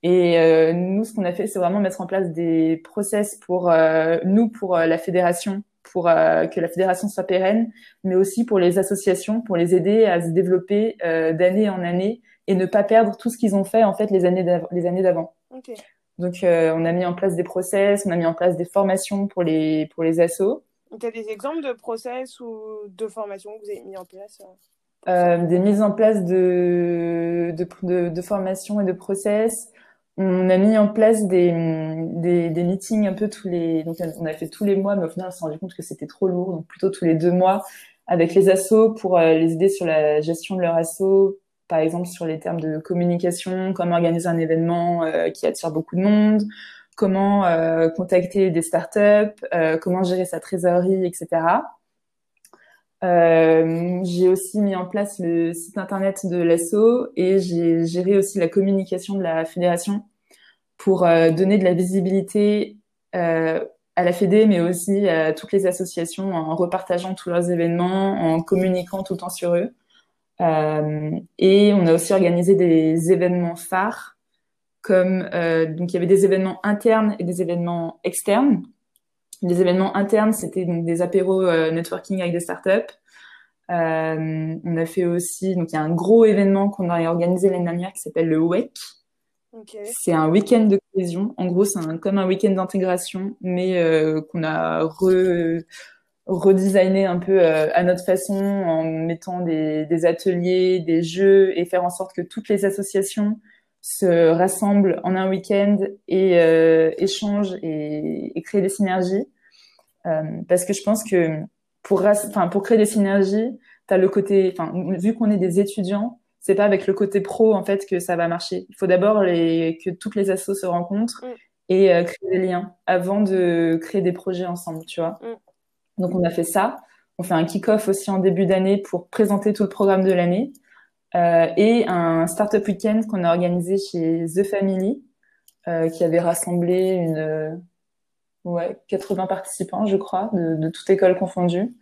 Et euh, nous, ce qu'on a fait, c'est vraiment mettre en place des process pour euh, nous, pour euh, la fédération, pour que la fédération soit pérenne, mais aussi pour les associations, pour les aider à se développer d'année en année et ne pas perdre tout ce qu'ils ont fait en fait les années d'avant. Okay. Donc, euh, on a mis en place des process, on a mis en place des formations pour les, pour les assos. Tu as des exemples de process ou de formations que vous avez mis en place euh, euh Des mises en place de, de, de, de formations et de process. On a mis en place des, des, des, meetings un peu tous les... Donc, on a fait tous les mois, mais au final, on s'est rendu compte que c'était trop lourd. Donc, plutôt tous les deux mois avec les assos pour euh, les aider sur la gestion de leur assos, par exemple sur les termes de communication, comment organiser un événement euh, qui attire beaucoup de monde, comment euh, contacter des startups, euh, comment gérer sa trésorerie, etc. j'ai aussi mis en place le site internet de l'ASSO et j'ai géré aussi la communication de la fédération pour donner de la visibilité à la Fédé, mais aussi à toutes les associations en repartageant tous leurs événements, en communiquant tout le temps sur eux. Euh, et on a aussi organisé des événements phares, comme euh, donc il y avait des événements internes et des événements externes. Les événements internes, c'était donc des apéros euh, networking avec des startups. Euh, on a fait aussi, donc il y a un gros événement qu'on a organisé l'année dernière qui s'appelle le WEC. Okay. C'est un week-end de cohésion. En gros, c'est comme un week-end d'intégration, mais euh, qu'on a re, redesigner un peu euh, à notre façon en mettant des, des, ateliers, des jeux et faire en sorte que toutes les associations se rassemblent en un week-end et euh, échangent et, et, créent des synergies. Euh, parce que je pense que pour, enfin, pour créer des synergies, as le côté, enfin, vu qu'on est des étudiants, c'est pas avec le côté pro en fait que ça va marcher. Il faut d'abord les, que toutes les assos se rencontrent mm. et euh, créer des liens avant de créer des projets ensemble, tu vois. Mm. Donc on a fait ça. On fait un kick-off aussi en début d'année pour présenter tout le programme de l'année. Euh, et un startup week-end qu'on a organisé chez The Family, euh, qui avait rassemblé une euh, ouais 80 participants, je crois, de, de toute école confondue.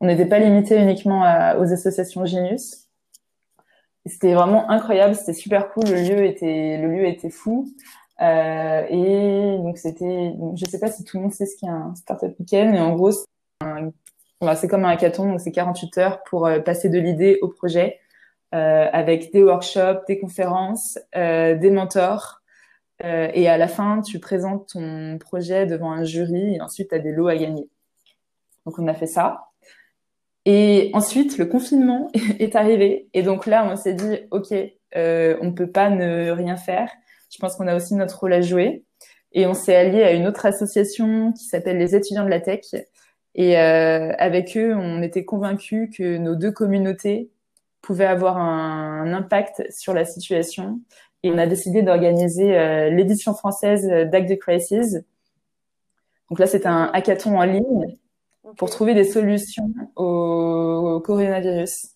On n'était pas limité uniquement aux associations Genius. C'était vraiment incroyable, c'était super cool. Le lieu était le lieu était fou. Euh, et donc c'était, je sais pas si tout le monde sait ce qu'est un startup week-end, mais en gros c'est comme un hackathon, donc c'est 48 heures pour euh, passer de l'idée au projet, avec des workshops, des conférences, euh, des mentors. Euh, et à la fin, tu présentes ton projet devant un jury et ensuite tu as des lots à gagner. Donc on a fait ça. Et ensuite, le confinement est arrivé. Et donc là, on s'est dit, OK, euh, on peut pas ne rien faire. Je pense qu'on a aussi notre rôle à jouer. Et on s'est allié à une autre association qui s'appelle les étudiants de la tech, et euh, avec eux, on était convaincus que nos deux communautés pouvaient avoir un, impact sur la situation Et on a décidé d'organiser l'édition française d'Act the Crisis. Donc là, c'était un hackathon en ligne pour trouver des solutions au, coronavirus.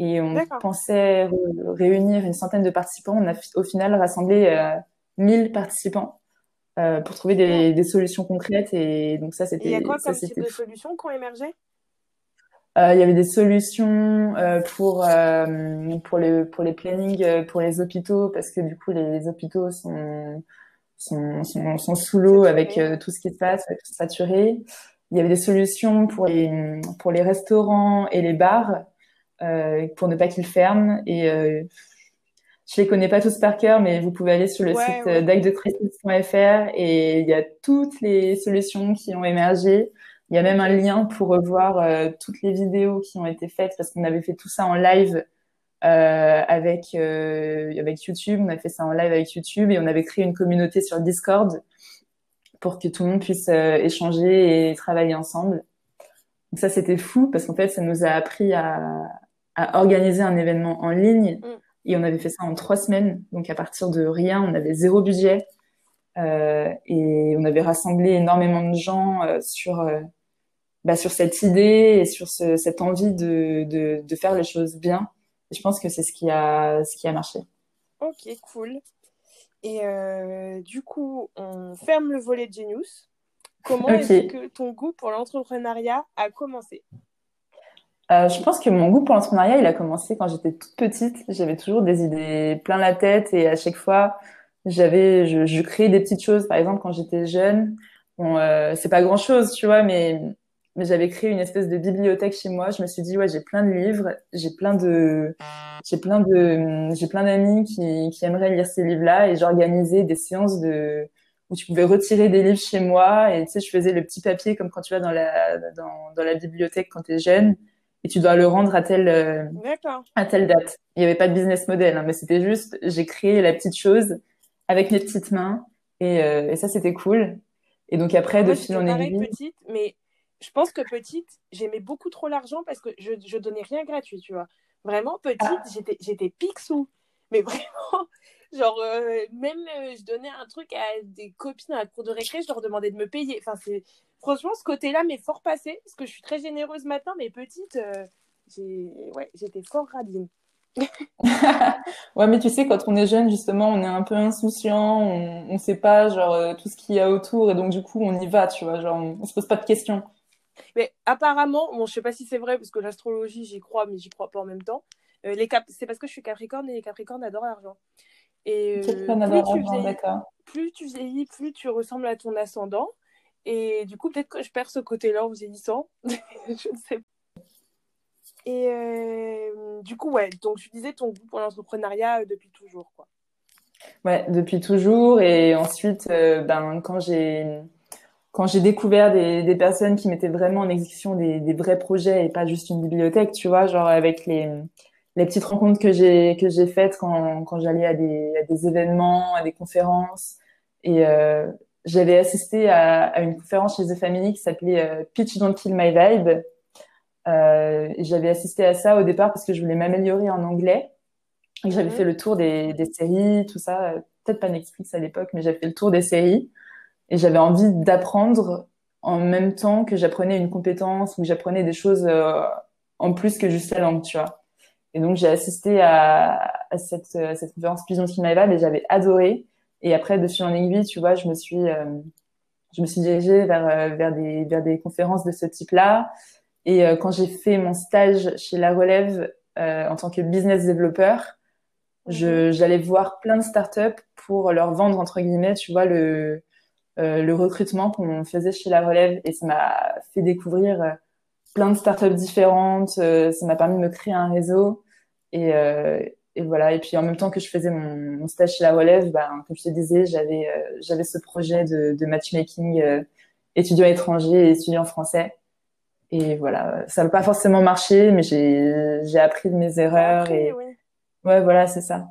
Et on pensait réunir une centaine de participants. On a au final rassemblé 1000 participants euh, pour trouver des, des, solutions concrètes. Et donc ça, c'était. Il y a quoi comme type de solutions qui ont émergé? euh, il y avait des solutions euh, pour euh, pour les pour les plannings euh, pour les hôpitaux parce que du coup les, hôpitaux sont sont sont, sont sous l'eau avec euh, tout ce qui se passe, saturé. Il y avait des solutions pour les pour les restaurants et les bars pour ne pas qu'ils ferment et je les connais pas tous par cœur, mais vous pouvez aller sur le site ouais. et il y a toutes les solutions qui ont émergé. Il y a même un lien pour revoir euh, toutes les vidéos qui ont été faites parce qu'on avait fait tout ça en live euh, avec euh, avec YouTube. On a fait ça en live avec YouTube et on avait créé une communauté sur Discord pour que tout le monde puisse échanger et travailler ensemble. Donc ça c'était fou parce qu'en fait ça nous a appris à, à organiser un événement en ligne. Mm. Et on avait fait ça en trois semaines. Donc à partir de rien, on avait zéro budget. Euh, et on avait rassemblé énormément de gens euh, sur euh, bah, sur cette idée et sur ce, cette envie de, de, de, faire les choses bien. Et je pense que c'est ce qui a ce qui a marché. Ok, cool. Et euh, du coup, on ferme le volet Genius. Comment est-ce que ton goût pour l'entrepreneuriat a commencé? Euh, je pense que mon goût pour l'entrepreneuriat, il a commencé quand j'étais toute petite. J'avais toujours des idées plein la tête et à chaque fois, j'avais, je, je créais des petites choses. Par exemple, quand j'étais jeune, bon, euh, c'est pas grand chose, tu vois, mais mais j'avais créé une espèce de bibliothèque chez moi. Je me suis dit ouais, j'ai plein de livres, j'ai plein de j'ai plein de j'ai plein d'amis qui qui aimeraient lire ces livres-là et j'organisais des séances de où tu pouvais retirer des livres chez moi et tu sais je faisais le petit papier comme quand tu vas dans la dans dans la bibliothèque quand tu es jeune et tu dois le rendre à telle à telle date. Il n'y avait pas de business model, hein, mais c'était juste j'ai créé la petite chose avec mes petites mains et, euh, et ça c'était cool. Et donc après de fil en aiguille. petite, mais je pense que petite j'aimais beaucoup trop l'argent parce que je je donnais rien gratuit, tu vois. Vraiment petite, ah. j'étais j'étais pixou, mais vraiment genre euh, même je donnais un truc à des copines à la cour de récré, je leur demandais de me payer. Enfin c'est franchement, ce côté-là m'est fort passé, parce que je suis très généreuse maintenant, mais petite, euh, ouais, j'étais fort radine. ouais, mais tu sais, quand on est jeune, justement, on est un peu insouciant, on, ne sait pas, genre, euh, tout ce qu'il y a autour, et donc, du coup, on y va, tu vois, genre, on, se pose pas de questions. Mais apparemment, bon, je sais pas si c'est vrai, parce que l'astrologie, j'y crois, mais j'y crois pas en même temps. Euh, les cap c'est parce que je suis Capricorne, et les Capricornes adorent l'argent. Et plus, tu vieillis, plus tu ressembles à ton ascendant. Et du coup, peut-être que je perds ce côté-là en vieillissant. je ne sais pas. Et euh, du coup, ouais, donc tu disais ton goût pour l'entrepreneuriat euh, depuis toujours, quoi. Ouais, depuis toujours. Et ensuite, euh, ben, quand j'ai quand j'ai découvert des, des personnes qui mettaient vraiment en exécution des, des vrais projets et pas juste une bibliothèque, tu vois, genre avec les, les petites rencontres que j'ai que j'ai faites quand, quand j'allais à des, à des événements, à des conférences. Et euh, j'avais assisté à, à, une conférence chez The Family qui s'appelait euh, Pitch Don't Kill My Vibe. Euh, j'avais assisté à ça au départ parce que je voulais m'améliorer en anglais. Et j'avais mhm. fait le tour des, des séries, tout ça. Peut-être pas Netflix à l'époque, mais j'avais fait le tour des séries. Et j'avais envie d'apprendre en même temps que j'apprenais une compétence ou que j'apprenais des choses euh, en plus que juste la langue, tu vois. Et donc j'ai assisté à, à cette, à cette conférence Kill My et j'avais adoré. Et après, de fil en aiguille, tu vois, je me suis, euh, je me suis dirigée vers, euh, vers, des, vers des conférences de ce type-là. Et euh, quand j'ai fait mon stage chez La Relève en tant que business développeur, je, j'allais voir plein de startups pour leur vendre, entre guillemets, tu vois, le, le recrutement qu'on faisait chez La Relève. Et ça m'a fait découvrir plein de startups différentes. ça m'a permis de me créer un réseau. Et, et voilà. Et puis en même temps que je faisais mon, mon stage chez la relève, ben, comme je te disais, j'avais euh, j'avais ce projet de, de matchmaking euh, étudiant étranger et étudiant français. Et voilà, ça n'a pas forcément marché, mais j'ai j'ai appris de mes erreurs et ouais, voilà, c'est ça.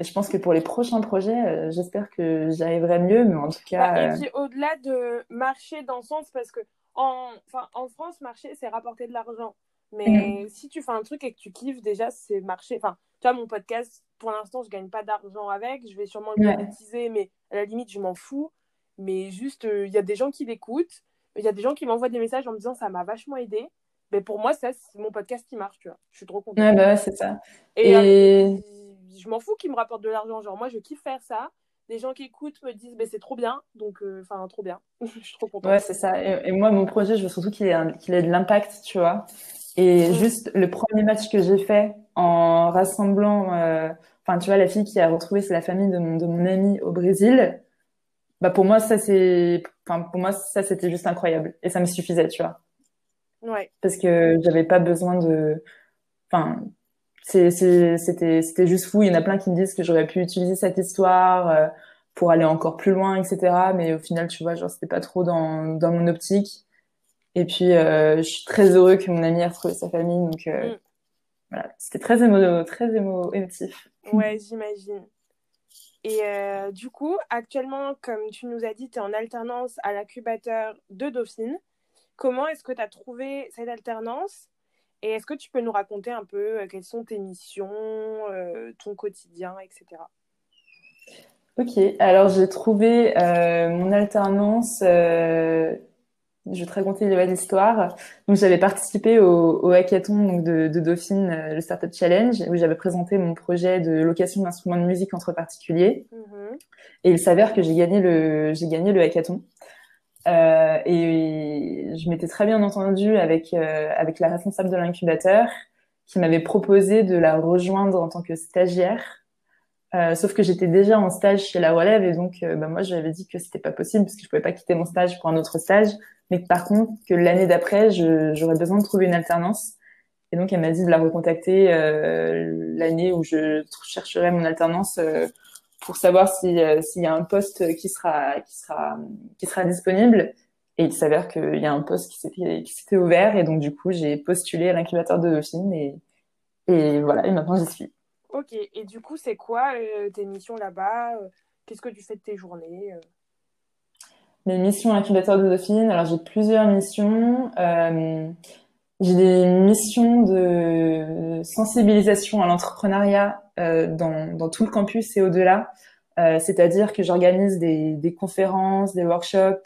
Et je pense que pour les prochains projets, euh, j'espère que j'y arriverai mieux, mais en tout cas. Bah, et puis au-delà de marcher dans le sens, parce que en, en France, marcher, c'est rapporter de l'argent. Mais mm. si tu fais un truc et que tu kiffes, déjà, c'est marché. Enfin, tu vois, mon podcast, pour l'instant, je gagne pas d'argent avec. Je vais sûrement le monétiser, mais à la limite, je m'en fous. Mais juste, il y a des gens qui l'écoutent. Il y a des gens qui m'envoient des messages en me disant ça m'a vachement aidé. Mais pour moi, ça, c'est mon podcast qui marche, tu vois. Je suis trop contente. Ouais, bah c'est ça. Et, euh, je m'en fous qu'ils me rapportent de l'argent. Genre, moi, je kiffe faire ça. Les gens qui écoutent me disent, mais c'est trop bien. Donc, euh, enfin, trop bien. je suis trop contente. Ouais, c'est ça. Et, moi, mon projet, je veux surtout qu'il ait, qu'il ait de l'impact, tu vois. Et mm. juste le premier match que j'ai fait en rassemblant, euh, enfin, tu vois, la fille qui a retrouvé, c'est la famille de mon, de mon ami au Brésil bah pour moi ça c'est enfin pour moi ça c'était juste incroyable et ça me suffisait tu vois ouais parce que j'avais pas besoin de enfin c'était c'était juste fou. Il y en a plein qui me disent que j'aurais pu utiliser cette histoire euh, pour aller encore plus loin etc mais au final tu vois genre c'était pas trop dans dans mon optique. Et puis euh, je suis très heureux que mon ami ait retrouvé sa famille. Donc euh, mm. voilà. C'était très émo très émo émotif. Ouais j'imagine. Et euh, du coup, actuellement, comme tu nous as dit, tu es en alternance à l'incubateur de Dauphine. Comment est-ce que tu as trouvé cette alternance? Et est-ce que tu peux nous raconter un peu euh, quelles sont tes missions, euh, ton quotidien, etc. Ok, alors j'ai trouvé mon alternance je vais te raconter l'histoire. Donc, j'avais participé au, au hackathon donc, de, de, Dauphine, euh, le Startup Challenge, où j'avais présenté mon projet de location d'instruments de musique entre particuliers. Mm-hmm. Et il s'avère que j'ai gagné le, gagné le hackathon. Euh, et je m'étais très bien entendue avec euh, avec la responsable de l'incubateur, qui m'avait proposé de la rejoindre en tant que stagiaire euh, sauf que j'étais déjà en stage chez la relève et donc euh, bah, moi je lui avais dit que c'était pas possible parce que je pouvais pas quitter mon stage pour un autre stage, mais que par contre que l'année d'après j'aurais besoin de trouver une alternance. Et donc elle m'a dit de la recontacter euh, l'année où je chercherai mon alternance euh, pour savoir si s'il y a un poste qui sera qui sera qui sera disponible. Et il s'avère qu'il y a un poste qui s'était qui s'était ouvert et donc du coup j'ai postulé à l'incubateur de Dauphine et et voilà et maintenant j'y suis. Ok, et du coup, c'est quoi euh, tes missions là-bas? Euh, Qu'est-ce que tu fais de tes journées euh? Mes missions incubateur de Dauphine, alors j'ai plusieurs missions. j'ai des missions de sensibilisation à l'entrepreneuriat dans, dans, tout le campus et au-delà. C'est-à-dire que j'organise des, des, conférences, des workshops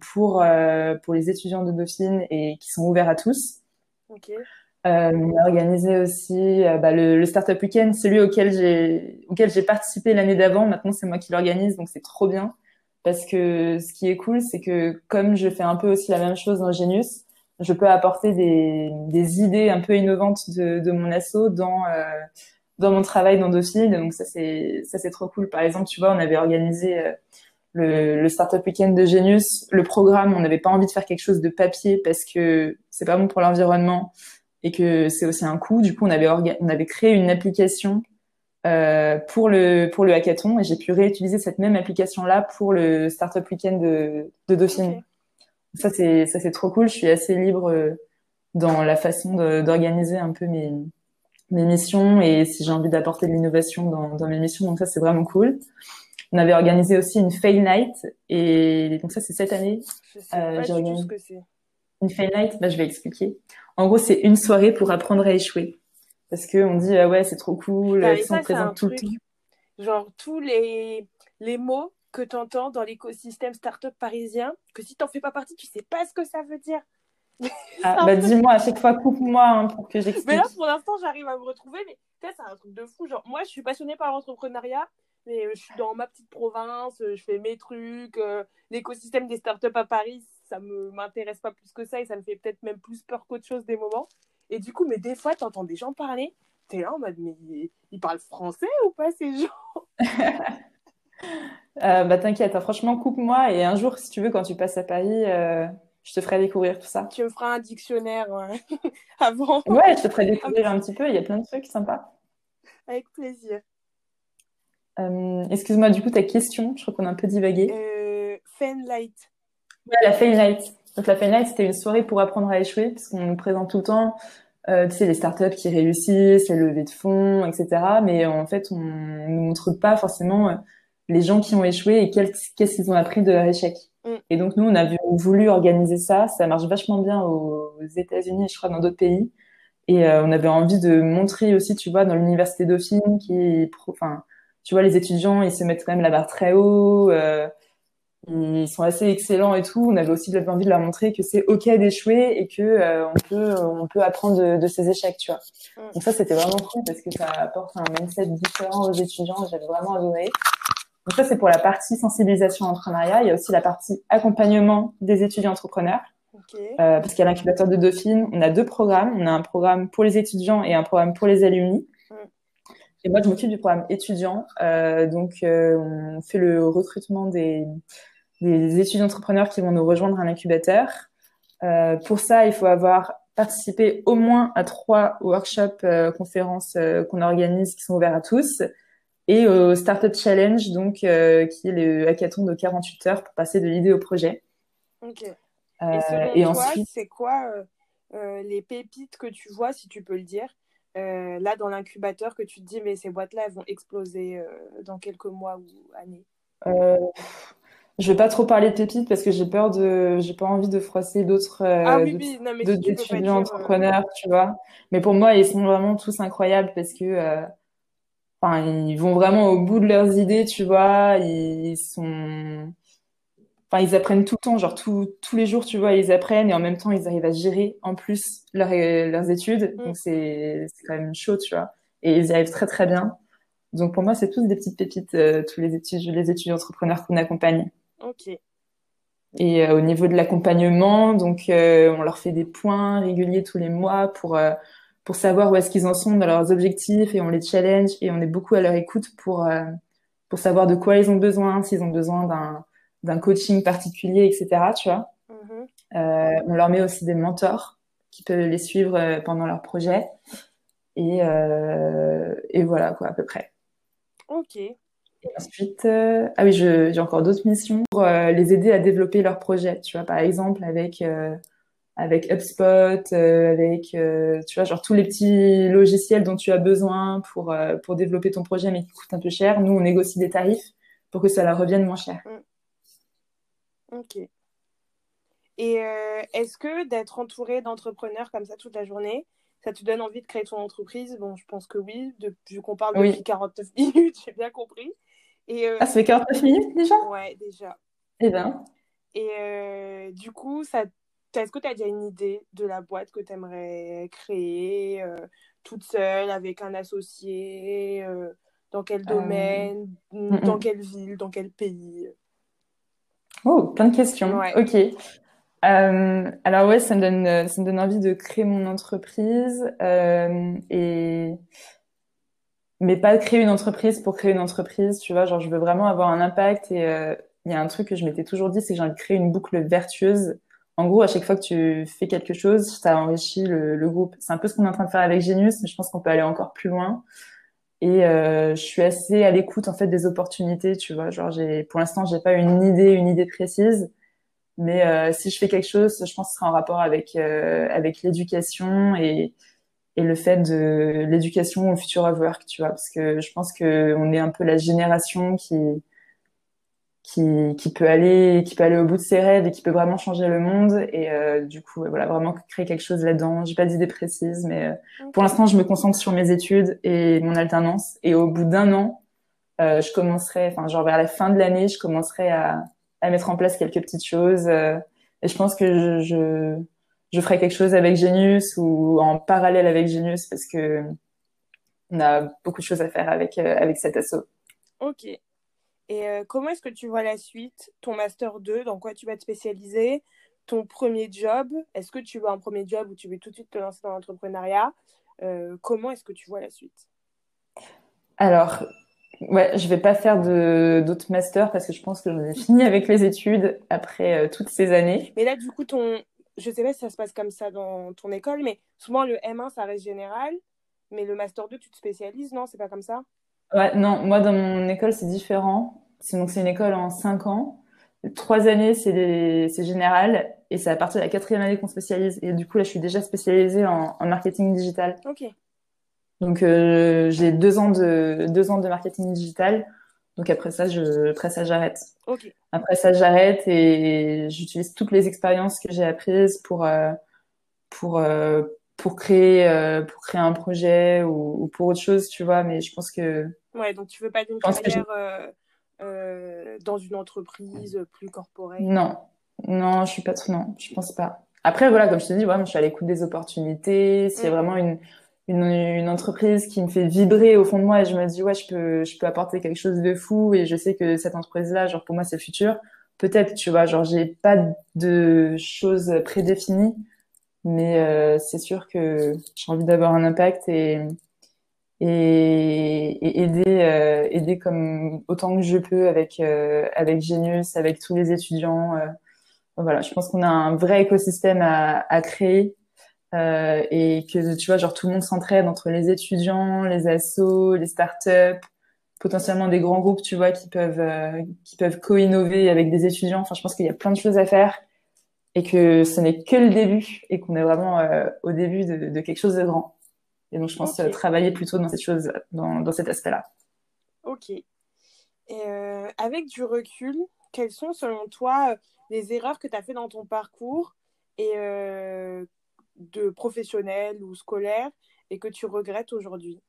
pour, pour les étudiants de Dauphine et qui sont ouverts à tous. Ok. Euh, on a organisé aussi euh, bah, le, le, Startup Weekend, celui auquel j'ai auquel j'ai participé l'année d'avant. Maintenant, c'est moi qui l'organise, donc c'est trop bien. Parce que ce qui est cool, c'est que comme je fais un peu aussi la même chose dans Genius, je peux apporter des, des idées un peu innovantes de, de mon asso dans euh, dans mon travail dans Dauphine. Donc ça c'est ça c'est trop cool. Par exemple, tu vois, on avait organisé euh, le, le Startup Weekend de Genius. Le programme, on n'avait pas envie de faire quelque chose de papier parce que c'est pas bon pour l'environnement et que c'est aussi un coût. Du coup, on avait, on avait créé une application euh, pour le pour le hackathon et j'ai pu réutiliser cette même application là pour le startup weekend de, de Dauphine. Ça c'est ça c'est trop cool. Je suis assez libre euh, dans la façon d'organiser un peu mes mes missions et si j'ai envie d'apporter de l'innovation dans, dans mes missions. Donc ça c'est vraiment cool. On avait organisé aussi une fail night et donc ça c'est cette année. Je sais euh, pas du tout ce que c'est. Une fail night, bah, je vais expliquer. En gros, c'est une soirée pour apprendre à échouer. Parce que on dit, ah ouais, c'est trop cool, bah, ça, présente tout le temps. Genre, tous les, les mots que tu entends dans l'écosystème startup parisien, que si tu n'en fais pas partie, tu sais pas ce que ça veut dire. Ah, bah dis-moi, à chaque fois, coupe-moi hein, pour que j'explique. Mais là, pour l'instant, j'arrive à me retrouver, mais c'est un truc de fou. Genre, moi, je suis passionnée par l'entrepreneuriat, mais euh, je suis dans ma petite province, euh, je fais mes trucs. Euh, l'écosystème des startups à Paris, ça me m'intéresse pas plus que ça et ça me fait peut-être même plus peur qu'autre chose des moments. Et du coup, mais des fois, tu entends des gens parler, tu es là en mode, mais ils parlent français ou pas ces gens? Euh, Bah t'inquiète, hein, franchement, coupe-moi et un jour, si tu veux, quand tu passes à Paris, euh, je te ferai découvrir tout ça. Tu me feras un dictionnaire avant. Ouais, je te ferai découvrir un petit peu, il y a plein de trucs sympas. Avec plaisir. Euh, excuse-moi, du coup, ta question, je crois qu'on a un peu divagué. Euh, Fanlight la Fail Night. Donc la Fail Night, c'était une soirée pour apprendre à échouer, parce qu'on nous présente tout le temps, euh, tu sais, les startups qui réussissent, les levées de fonds, etc. Mais en fait, on ne montre pas forcément euh, les gens qui ont échoué et qu'est-ce qu'ils ont appris de leur échec. Et donc nous, on a voulu organiser ça. Ça marche vachement bien aux États-Unis et je crois dans d'autres pays. Et on avait envie de montrer aussi, tu vois, dans l'université Dauphine, qui, enfin, tu vois, les étudiants, ils se mettent quand même la barre très haut. Euh, ils sont assez excellents et tout. On avait aussi envie de leur montrer que c'est ok d'échouer et que euh, on peut on peut apprendre de, de ses échecs, tu vois. Mm. Donc ça c'était vraiment cool parce que ça apporte un mindset différent aux étudiants. J'avais vraiment adoré. Donc ça c'est pour la partie sensibilisation entrepreneuriat. Il y a aussi la partie accompagnement des étudiants entrepreneurs. Okay. Euh, parce qu'il y a l'incubateur de Dauphine, on a deux programmes. On a un programme pour les étudiants et un programme pour les alumni. Mm. Et moi, je m'occupe du programme étudiant. Euh, donc, euh, on fait le recrutement des, des étudiants entrepreneurs qui vont nous rejoindre à l'incubateur. Euh, pour ça, il faut avoir participé au moins à trois workshops, euh, conférences qu'on organise qui sont ouverts à tous, et au Startup Challenge, donc qui est le hackathon de 48 heures pour passer de l'idée au projet. Ok. et, et ensuite, c'est quoi les pépites que tu vois, si tu peux le dire, là dans l'incubateur, que tu te dis mais ces boîtes-là, elles vont exploser dans quelques mois ou années? Je vais pas trop parler de pépites parce que j'ai peur de, j'ai pas envie de froisser d'autres, euh, ah, oui, oui. Non, étudiants euh, entrepreneurs, tu vois. Mais pour moi, ils sont vraiment tous incroyables parce que, euh, enfin, ils vont vraiment au bout de leurs idées, tu vois. Ils sont, enfin, ils apprennent tout le temps, genre tous les jours, tu vois, ils apprennent et en même temps, ils arrivent à gérer en plus leurs leurs études. Mm. Donc c'est, c'est quand même chaud, tu vois. Et ils y arrivent très très bien. Donc pour moi, c'est tous des petites pépites, tous les études, les étudiants entrepreneurs qu'on accompagne. Ok. Et euh, au niveau de l'accompagnement, donc euh, on leur fait des points réguliers tous les mois pour euh, pour savoir où est-ce qu'ils en sont dans leurs objectifs et on les challenge et on est beaucoup à leur écoute pour pour savoir de quoi ils ont besoin, s'ils ont besoin d'un d'un coaching particulier, etc. Tu vois. Mm-hmm. on leur met aussi des mentors qui peuvent les suivre pendant leur projet et et voilà quoi à peu près. Ok. Et ensuite, euh, ah oui, j'ai encore d'autres missions pour euh, les aider à développer leurs projets. Tu vois, par exemple, avec euh, avec HubSpot, avec tu vois, genre tous les petits logiciels dont tu as besoin pour pour développer ton projet, mais qui coûtent un peu cher. Nous, on négocie des tarifs pour que ça leur revienne moins cher. Mm. Ok. Et est-ce que d'être entouré d'entrepreneurs comme ça toute la journée, ça te donne envie de créer ton entreprise? Bon, je pense que oui, de, vu qu'on parle depuis 49 minutes, j'ai bien compris. Et, euh, ah, ça fait 49 minutes déjà? Ouais, déjà. Eh bien. Et euh, du coup, ça, est-ce que tu as déjà une idée de la boîte que tu aimerais créer euh, toute seule, avec un associé Dans quel domaine Dans quelle ville Dans quel pays? Oh, plein de questions. Ok. alors ouais, ça me donne, ça me donne envie de créer mon entreprise et mais pas créer une entreprise pour créer une entreprise, tu vois, genre je veux vraiment avoir un impact et euh, il y a un truc que je m'étais toujours dit, c'est que j'ai envie de créer une boucle vertueuse. En gros, à chaque fois que tu fais quelque chose, ça enrichit le, le groupe. C'est un peu ce qu'on est en train de faire avec Genius, mais je pense qu'on peut aller encore plus loin. Et euh, je suis assez à l'écoute en fait des opportunités, tu vois. Genre j'ai, pour l'instant, j'ai pas une idée, une idée précise, mais euh, si je fais quelque chose, je pense que ce sera en rapport avec euh, avec l'éducation et et le fait de l'éducation au future of work, tu vois, parce que je pense que on est un peu la génération qui qui, qui peut aller qui peut aller au bout de ses rêves et qui peut vraiment changer le monde et euh, du coup voilà vraiment créer quelque chose là-dedans. J'ai pas d'idée précise, mais euh, pour l'instant je me concentre sur mes études et mon alternance et au bout d'un an euh, je commencerai, enfin genre vers la fin de l'année, je commencerai à, à mettre en place quelques petites choses et je pense que je, je je ferai quelque chose avec Genius ou en parallèle avec Genius parce que on a beaucoup de choses à faire avec euh, avec cet assaut. Ok. Et euh, comment est-ce que tu vois la suite? Ton master 2, dans quoi tu vas te spécialiser? Ton premier job? Est-ce que tu veux un premier job ou tu veux tout de suite te lancer dans l'entrepreneuriat? Euh, Comment est-ce que tu vois la suite? Alors, ouais, je vais pas faire d'autres masters parce que je pense que j'en ai fini avec les études après toutes ces années. Mais là, du coup, ton, je sais pas si ça se passe comme ça dans ton école, mais souvent le M1, ça reste général, mais le Master 2, tu te spécialises, non? C'est pas comme ça? Ouais, non, moi dans mon école, c'est différent. Donc c'est une école en 5 ans. Trois années, c'est général, et c'est à partir de la quatrième année qu'on spécialise. Et du coup, là, je suis déjà spécialisée en, marketing digital. Ok. Donc euh, j'ai deux ans de deux ans de marketing digital. Donc après ça, je, après ça, j'arrête. Okay. Après ça, j'arrête et j'utilise toutes les expériences que j'ai apprises pour euh, pour euh, pour créer pour créer un projet ou, ou, pour autre chose, tu vois. Mais je pense que ouais, donc tu veux pas d'une carrière dans une entreprise plus corporelle. Non, non, je suis pas non, je pense pas. Après voilà, comme je te dis, ouais, je suis à l'écoute des opportunités. C'est mm. vraiment une une, une, entreprise qui me fait vibrer au fond de moi et je me dis ouais je peux je peux apporter quelque chose de fou et je sais que cette entreprise là genre pour moi c'est le futur peut-être tu vois genre j'ai pas de choses prédéfinies mais euh, c'est sûr que j'ai envie d'avoir un impact et et, et aider euh, aider comme autant que je peux avec euh, avec Genius avec tous les étudiants euh, voilà je pense qu'on a un vrai écosystème à, à créer euh, et que tu vois genre tout le monde s'entraide entre les étudiants, les assos, les startups, potentiellement des grands groupes tu vois qui peuvent euh, qui peuvent co-innover avec des étudiants. Enfin je pense qu'il y a plein de choses à faire et que ce n'est que le début et qu'on est vraiment euh, au début de, de, quelque chose de grand. Et donc je pense travailler plutôt dans cette chose dans, dans cet aspect-là. Ok. Et avec du recul, quelles sont selon toi les erreurs que tu as fait dans ton parcours et de professionnel ou scolaire et que tu regrettes aujourd'hui?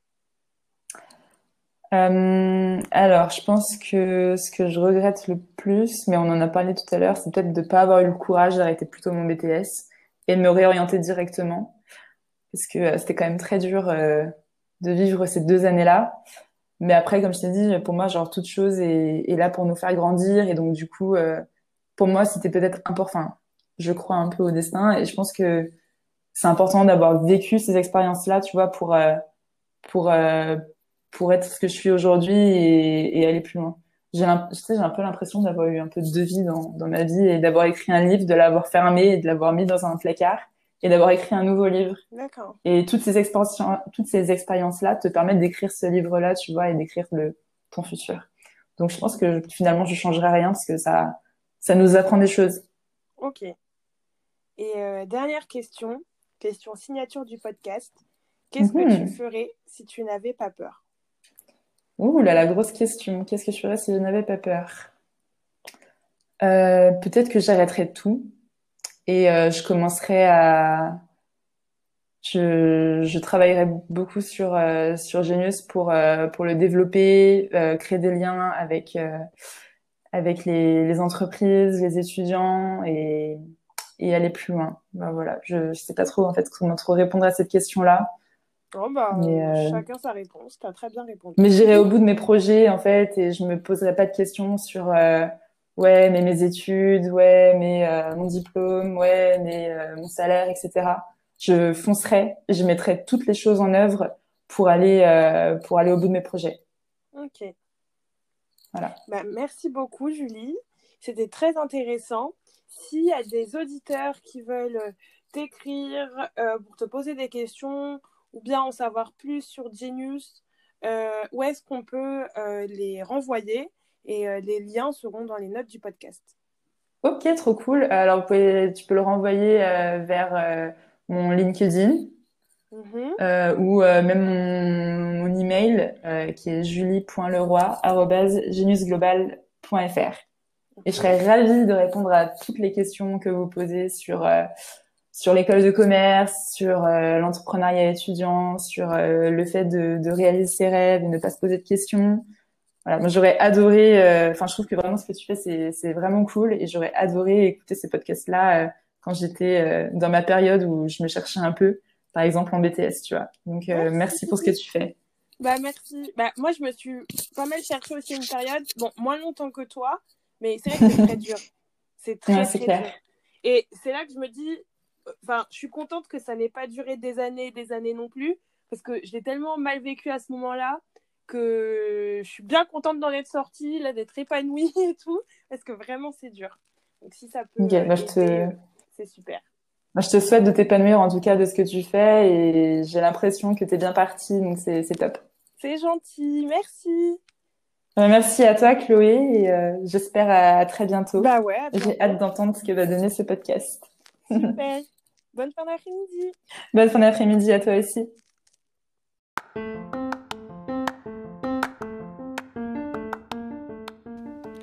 Euh, alors, je pense que ce que je regrette le plus, mais on en a parlé tout à l'heure, c'est peut-être de ne pas avoir eu le courage d'arrêter plutôt mon BTS et de me réorienter directement. Parce que euh, c'était quand même très dur euh, de vivre ces deux années-là. Mais après, comme je t'ai dit, pour moi, genre, toute chose est, là pour nous faire grandir. Et donc, du coup, pour moi, c'était peut-être important. Je crois un peu au destin et je pense que c'est important d'avoir vécu ces expériences-là, tu vois, pour euh, pour euh, pour être ce que je suis aujourd'hui et, et, aller plus loin. J'ai j'ai un peu l'impression d'avoir eu un peu de vie dans, dans ma vie et d'avoir écrit un livre, de l'avoir fermé et de l'avoir mis dans un placard et d'avoir écrit un nouveau livre. D'accord. Et toutes ces expériences, toutes ces expériences-là te permettent d'écrire ce livre-là, tu vois, et d'écrire le ton futur. Donc je pense que finalement je changerai rien parce que ça ça nous apprend des choses. Ok. Et euh, dernière question, Question signature du podcast. Qu'est-ce que tu mhm. ferais si tu n'avais pas peur? Ouh là, la grosse question. Qu'est-ce que je ferais si je n'avais pas peur? Euh, Peut-être que j'arrêterais tout et euh, je commencerais à. Je, je travaillerais beaucoup sur euh, sur Genius pour pour le développer, créer des liens avec avec les, entreprises, les étudiants et et aller plus loin. Bah voilà, je, je sais pas trop en fait comment trop répondre à cette question-là. Oh bah, euh, chacun sa réponse, tu as très bien répondu. Mais j'irai au bout de mes projets en fait et je me poserai pas de questions sur euh, ouais mais mes études, ouais mais euh, mon diplôme, ouais mais mon salaire, etc. Je foncerai, je mettrai toutes les choses en œuvre pour aller pour aller au bout de mes projets. Ok. Voilà. Bah, merci beaucoup Julie, c'était très intéressant. S'il y a des auditeurs qui veulent t'écrire pour te poser des questions ou bien en savoir plus sur Genius, euh, où est-ce qu'on peut les renvoyer Et les liens seront dans les notes du podcast. Ok, trop cool. Alors, tu peux le renvoyer vers mon LinkedIn. Mm-hmm. ou même mon, mon email qui est julie.leroy.geniusglobal.fr. Et je serais ravie de répondre à toutes les questions que vous posez sur euh, sur l'école de commerce, sur euh, l'entrepreneuriat étudiant, sur euh, le fait de, de, réaliser ses rêves et ne pas se poser de questions. Voilà, moi j'aurais adoré. Enfin, je trouve que vraiment ce que tu fais, c'est vraiment cool et j'aurais adoré écouter ces podcasts-là quand j'étais dans ma période où je me cherchais un peu, par exemple en BTS, tu vois. Donc merci pour ce que tu fais. Bah merci. Bah moi je me suis pas mal cherchée aussi une période, bon moins longtemps que toi, mais c'est vrai que c'est très dur. C'est très, très clair. dur. Et c'est là que je me dis, enfin, je suis contente que ça n'ait pas duré des années et des années non plus, parce que je l'ai tellement mal vécu à ce moment-là que je suis bien contente d'en être sortie, là, d'être épanouie et tout, parce que vraiment, c'est dur. Donc, si ça peut. Okay, bah, te... C'est super. Moi, je te souhaite de t'épanouir en tout cas de ce que tu fais et j'ai l'impression que tu es bien partie, donc c'est top. C'est gentil, merci. Euh, merci à toi, Chloé, et euh, j'espère à, très bientôt. Bah ouais. J'ai hâte d'entendre ce que va donner ce podcast. Super. Bonne fin d'après-midi. Bonne fin d'après-midi à toi aussi.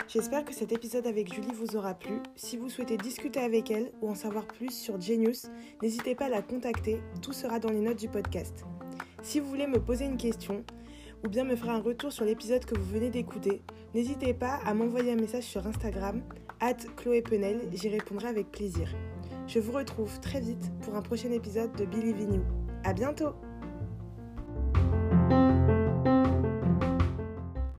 J'espère que cet épisode avec Julie vous aura plu. Si vous souhaitez discuter avec elle ou en savoir plus sur Genius, n'hésitez pas à la contacter, tout sera dans les notes du podcast. Si vous voulez me poser une question ou bien me faire un retour sur l'épisode que vous venez d'écouter, n'hésitez pas à m'envoyer un message sur Instagram, at Chloé Penel, j'y répondrai avec plaisir. Je vous retrouve très vite pour un prochain épisode de Believe in You. À bientôt!